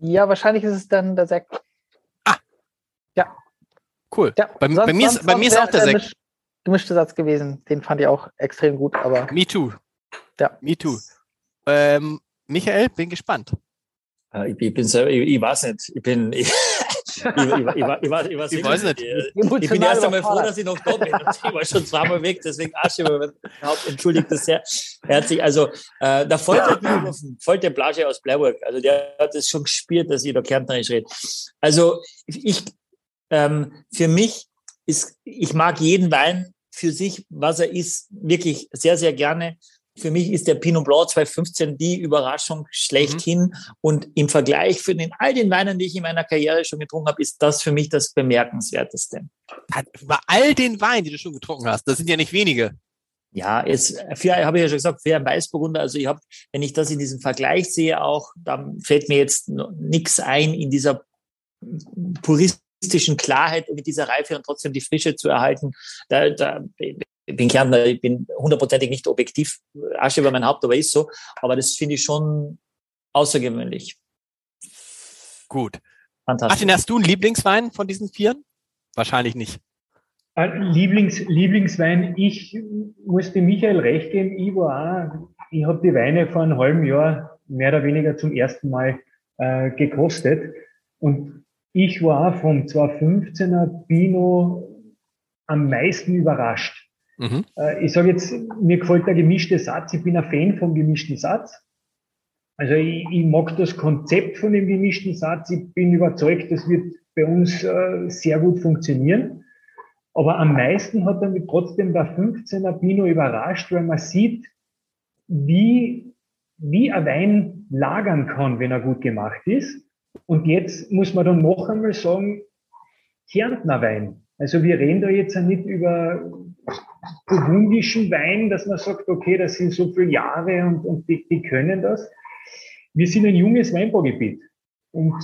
Ja, wahrscheinlich ist es dann der Sekt. Ah. Ja. Cool. Ja, bei, sonst, bei, mir ist, bei mir ist auch der Sekt. Gemischte Satz gewesen. Den fand ich auch extrem gut, aber. Me too. Ja. Me too. Ähm, Michael, bin gespannt. Ich, ich bin selber, ich, ich, weiß nicht, ich bin, ich, ich, ich, ich, ich, weiß, ich, weiß, ich weiß nicht. Ich, bin erst einmal froh, dass ich noch da bin. Ich war schon zweimal weg, deswegen Asche über. Entschuldigt das sehr herzlich. Also, äh, der Volte, Volte Blage aus Bleiburg, also der hat es schon gespielt, dass ich da Kärntnerisch rede. Also, ich, ähm, für mich ist, ich mag jeden Wein für sich, was er ist, wirklich sehr, sehr gerne. Für mich ist der Pinot Blanc 2015 die Überraschung schlechthin. Mhm. Und im Vergleich für den, all den Weinen, die ich in meiner Karriere schon getrunken habe, ist das für mich das Bemerkenswerteste. Bei all den Weinen, die du schon getrunken hast, das sind ja nicht wenige. Ja, jetzt habe ich ja schon gesagt, für ein Weißburgunder, also ich habe, wenn ich das in diesem Vergleich sehe, auch, dann fällt mir jetzt nichts ein in dieser puristischen Klarheit und mit dieser Reife und trotzdem die Frische zu erhalten. Da, da ich bin Kärntner, ich bin hundertprozentig nicht objektiv, Asche über mein Haupt, aber ist so. Aber das finde ich schon außergewöhnlich. Gut. Fantastisch. Martin, hast du einen Lieblingswein von diesen Vieren? Wahrscheinlich nicht. Äh, Lieblings, Lieblingswein, ich musste Michael recht geben, ich war auch, ich habe die Weine vor einem halben Jahr mehr oder weniger zum ersten Mal äh, gekostet. Und ich war vom 2015er Pino am meisten überrascht. Mhm. Äh, ich sage jetzt, mir gefällt der gemischte Satz. Ich bin ein Fan vom gemischten Satz. Also ich, ich mag das Konzept von dem gemischten Satz. Ich bin überzeugt, das wird bei uns äh, sehr gut funktionieren. Aber am meisten hat damit trotzdem der 15er Pino überrascht, weil man sieht, wie, wie ein Wein lagern kann, wenn er gut gemacht ist. Und jetzt muss man dann noch einmal sagen, Kärntner Wein. Also wir reden da jetzt nicht über burgundischen Wein, dass man sagt, okay, das sind so viele Jahre und, und die, die können das. Wir sind ein junges Weinbaugebiet und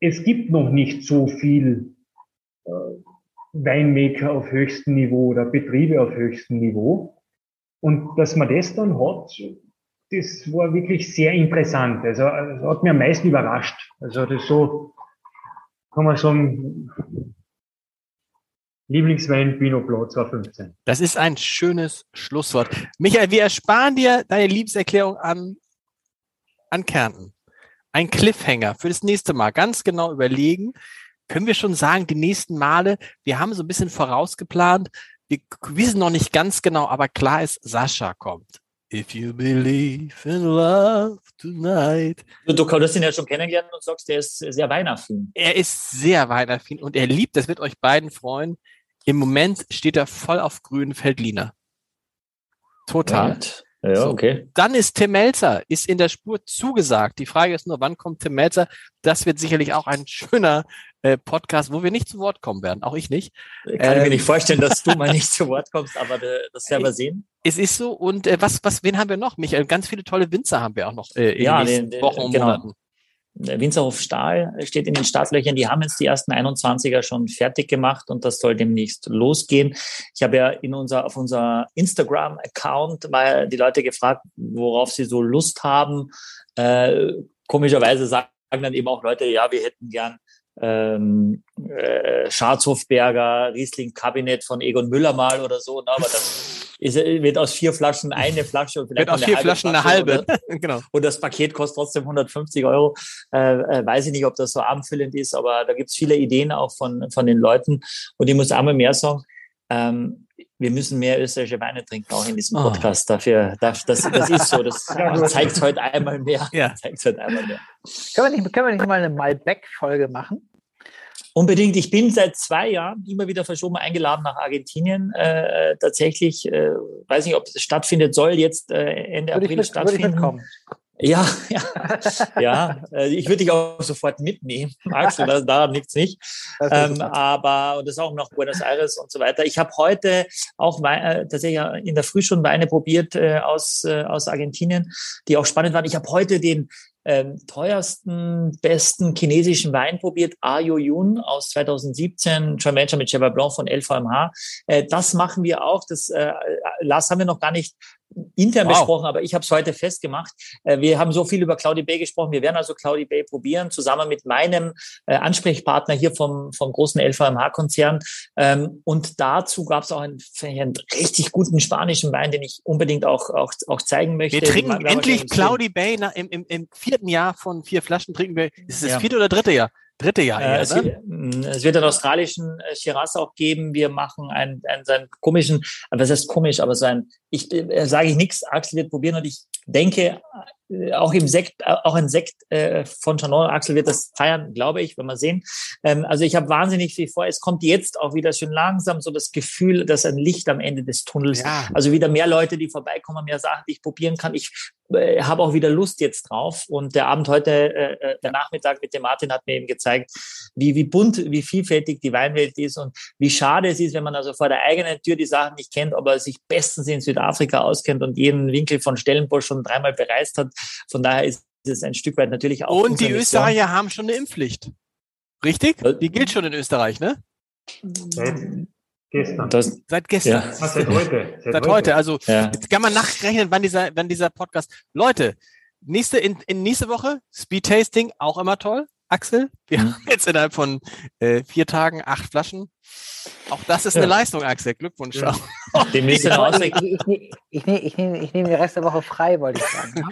es gibt noch nicht so viel äh, Weinmaker auf höchstem Niveau oder Betriebe auf höchstem Niveau. Und dass man das dann hat, das war wirklich sehr interessant. Also, das hat mich am meisten überrascht. Also das so, kann man sagen, Lieblingswein Pinot Blanc 2015. Das ist ein schönes Schlusswort. Michael, wir ersparen dir deine Liebeserklärung an, an Kärnten. Ein Cliffhanger für das nächste Mal. Ganz genau überlegen. Können wir schon sagen, die nächsten Male, wir haben so ein bisschen vorausgeplant. Wir wissen noch nicht ganz genau, aber klar ist, Sascha kommt. If you believe in love tonight. Du, du hast ihn ja schon kennengelernt und sagst, er ist sehr weinaffin. Er ist sehr weinaffin und er liebt, das wird euch beiden freuen, im Moment steht er voll auf grünen Feldliner. Total. Ja, so. okay. Dann ist Tim Melzer, ist in der Spur zugesagt. Die Frage ist nur, wann kommt Tim Melzer? Das wird sicherlich auch ein schöner äh, Podcast, wo wir nicht zu Wort kommen werden. Auch ich nicht. Kann ähm, ich mir nicht ähm, vorstellen, dass du mal nicht zu Wort kommst, aber äh, das werden wir sehen. Es ist so. Und äh, was, was, wen haben wir noch? Michael, ganz viele tolle Winzer haben wir auch noch äh, in ja, den nächsten den, Wochen und genau. Monaten. Winzerhof Stahl steht in den Startlöchern. Die haben jetzt die ersten 21er schon fertig gemacht und das soll demnächst losgehen. Ich habe ja in unser, auf unser Instagram-Account mal die Leute gefragt, worauf sie so Lust haben. Äh, komischerweise sagen dann eben auch Leute, ja, wir hätten gern ähm, äh, Scharzhofberger, Riesling-Kabinett von Egon Müller mal oder so. Ne? Aber das ist, wird aus vier Flaschen eine Flasche und vielleicht wird aus vier Flaschen eine halbe. genau. Und das Paket kostet trotzdem 150 Euro. Äh, äh, weiß ich nicht, ob das so abendfüllend ist, aber da gibt's viele Ideen auch von, von den Leuten. Und ich muss einmal mehr sagen, ähm, wir müssen mehr österreichische Weine trinken, auch in diesem oh. Podcast. Oh. Dafür, das, das, das ist so. Das zeigt heute heute einmal mehr. Ja. Heute einmal mehr. Können wir nicht, können wir nicht mal eine Malbec-Folge machen? Unbedingt. Ich bin seit zwei Jahren immer wieder verschoben eingeladen nach Argentinien. Äh, tatsächlich, äh, weiß nicht, ob es stattfindet, soll jetzt äh, Ende würde April mit, stattfinden. Ja, ja, ja. Äh, ich würde dich auch sofort mitnehmen, Axel, das, daran liegt nicht. Ähm, aber, und das auch noch Buenos Aires und so weiter. Ich habe heute auch Weine, äh, tatsächlich in der Früh schon Weine probiert äh, aus, äh, aus Argentinien, die auch spannend waren. Ich habe heute den ähm, teuersten, besten chinesischen Wein probiert, Ayo Yun aus 2017, Joint Venture mit Cheval Blanc von LVMH. Äh, das machen wir auch. Das äh, Lars haben wir noch gar nicht intern wow. besprochen, aber ich habe es heute festgemacht. Äh, wir haben so viel über Cloudy Bay gesprochen. Wir werden also Cloudy Bay probieren, zusammen mit meinem äh, Ansprechpartner hier vom, vom großen LVMH-Konzern. Ähm, und dazu gab es auch einen, einen, richtig guten spanischen Wein, den ich unbedingt auch, auch, auch zeigen möchte. Wir trinken endlich Cloudy Bay na, im, im, im vierten Jahr von vier Flaschen trinken wir. Ist es das ja. vierte oder dritte Jahr? Dritte Jahr eher, äh, es, ne? Mm, es, wird einen australischen äh, Shiraz auch geben. Wir machen einen, einen seinen komischen, was heißt komisch, aber sein, ich äh, sage ich nichts, Axel wird probieren und ich denke, äh, auch im Sekt, äh, auch ein Sekt äh, von Chanel Axel wird das feiern, glaube ich, wenn wir sehen. Ähm, also ich habe wahnsinnig viel vor. Es kommt jetzt auch wieder schön langsam so das Gefühl, dass ein Licht am Ende des Tunnels. Ja. Also wieder mehr Leute, die vorbeikommen, mehr Sachen, die ich probieren kann. Ich äh, habe auch wieder Lust jetzt drauf. Und der Abend heute, äh, äh, der Nachmittag mit dem Martin hat mir eben gezeigt, wie, wie bunt, wie vielfältig die Weinwelt ist und wie schade es ist, wenn man also vor der eigenen Tür die Sachen nicht kennt, aber sich bestens in Südafrika auskennt und jeden Winkel von Stellenbosch schon dreimal bereist hat. Von daher ist es ein Stück weit natürlich auch. Und die Österreicher haben schon eine Impfpflicht. Richtig? Die gilt schon in Österreich, ne? Gestern. Das, seit gestern. Ja. Ah, seit heute. Seit, seit heute. Also ja. jetzt kann man nachrechnen, wann dieser, wann dieser Podcast. Leute, nächste in, in nächste Woche Speed Tasting auch immer toll. Axel, wir mhm. haben jetzt innerhalb von äh, vier Tagen acht Flaschen. Auch das ist ja. eine Leistung, Axel. Glückwunsch. Ja. Demnächst ich, ich, ich, ich, nehme, ich, nehme, ich nehme die Rest der Woche frei, wollte ich sagen.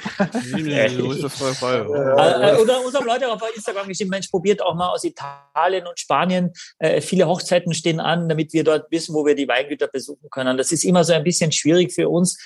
äh, oder uns haben Leute auf Instagram geschrieben, Mensch, probiert auch mal aus Italien und Spanien. Äh, viele Hochzeiten stehen an, damit wir dort wissen, wo wir die Weingüter besuchen können. Das ist immer so ein bisschen schwierig für uns,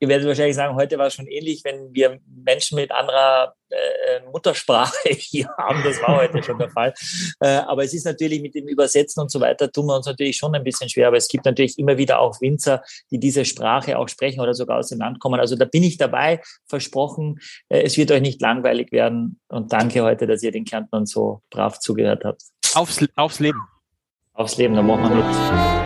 ihr werdet wahrscheinlich sagen, heute war es schon ähnlich, wenn wir Menschen mit anderer äh, Muttersprache hier haben. Das war heute schon der Fall. Äh, aber es ist natürlich mit dem Übersetzen und so weiter, tun wir uns natürlich schon ein bisschen schwer. Aber es gibt natürlich immer wieder auch Winzer, die diese Sprache auch sprechen oder sogar aus dem Land kommen. Also da bin ich dabei, versprochen. Äh, es wird euch nicht langweilig werden. Und danke heute, dass ihr den Kärntnern so brav zugehört habt. Aufs, aufs Leben. Aufs Leben, da machen wir mit.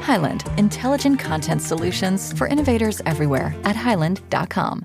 Highland, intelligent content solutions for innovators everywhere at highland.com.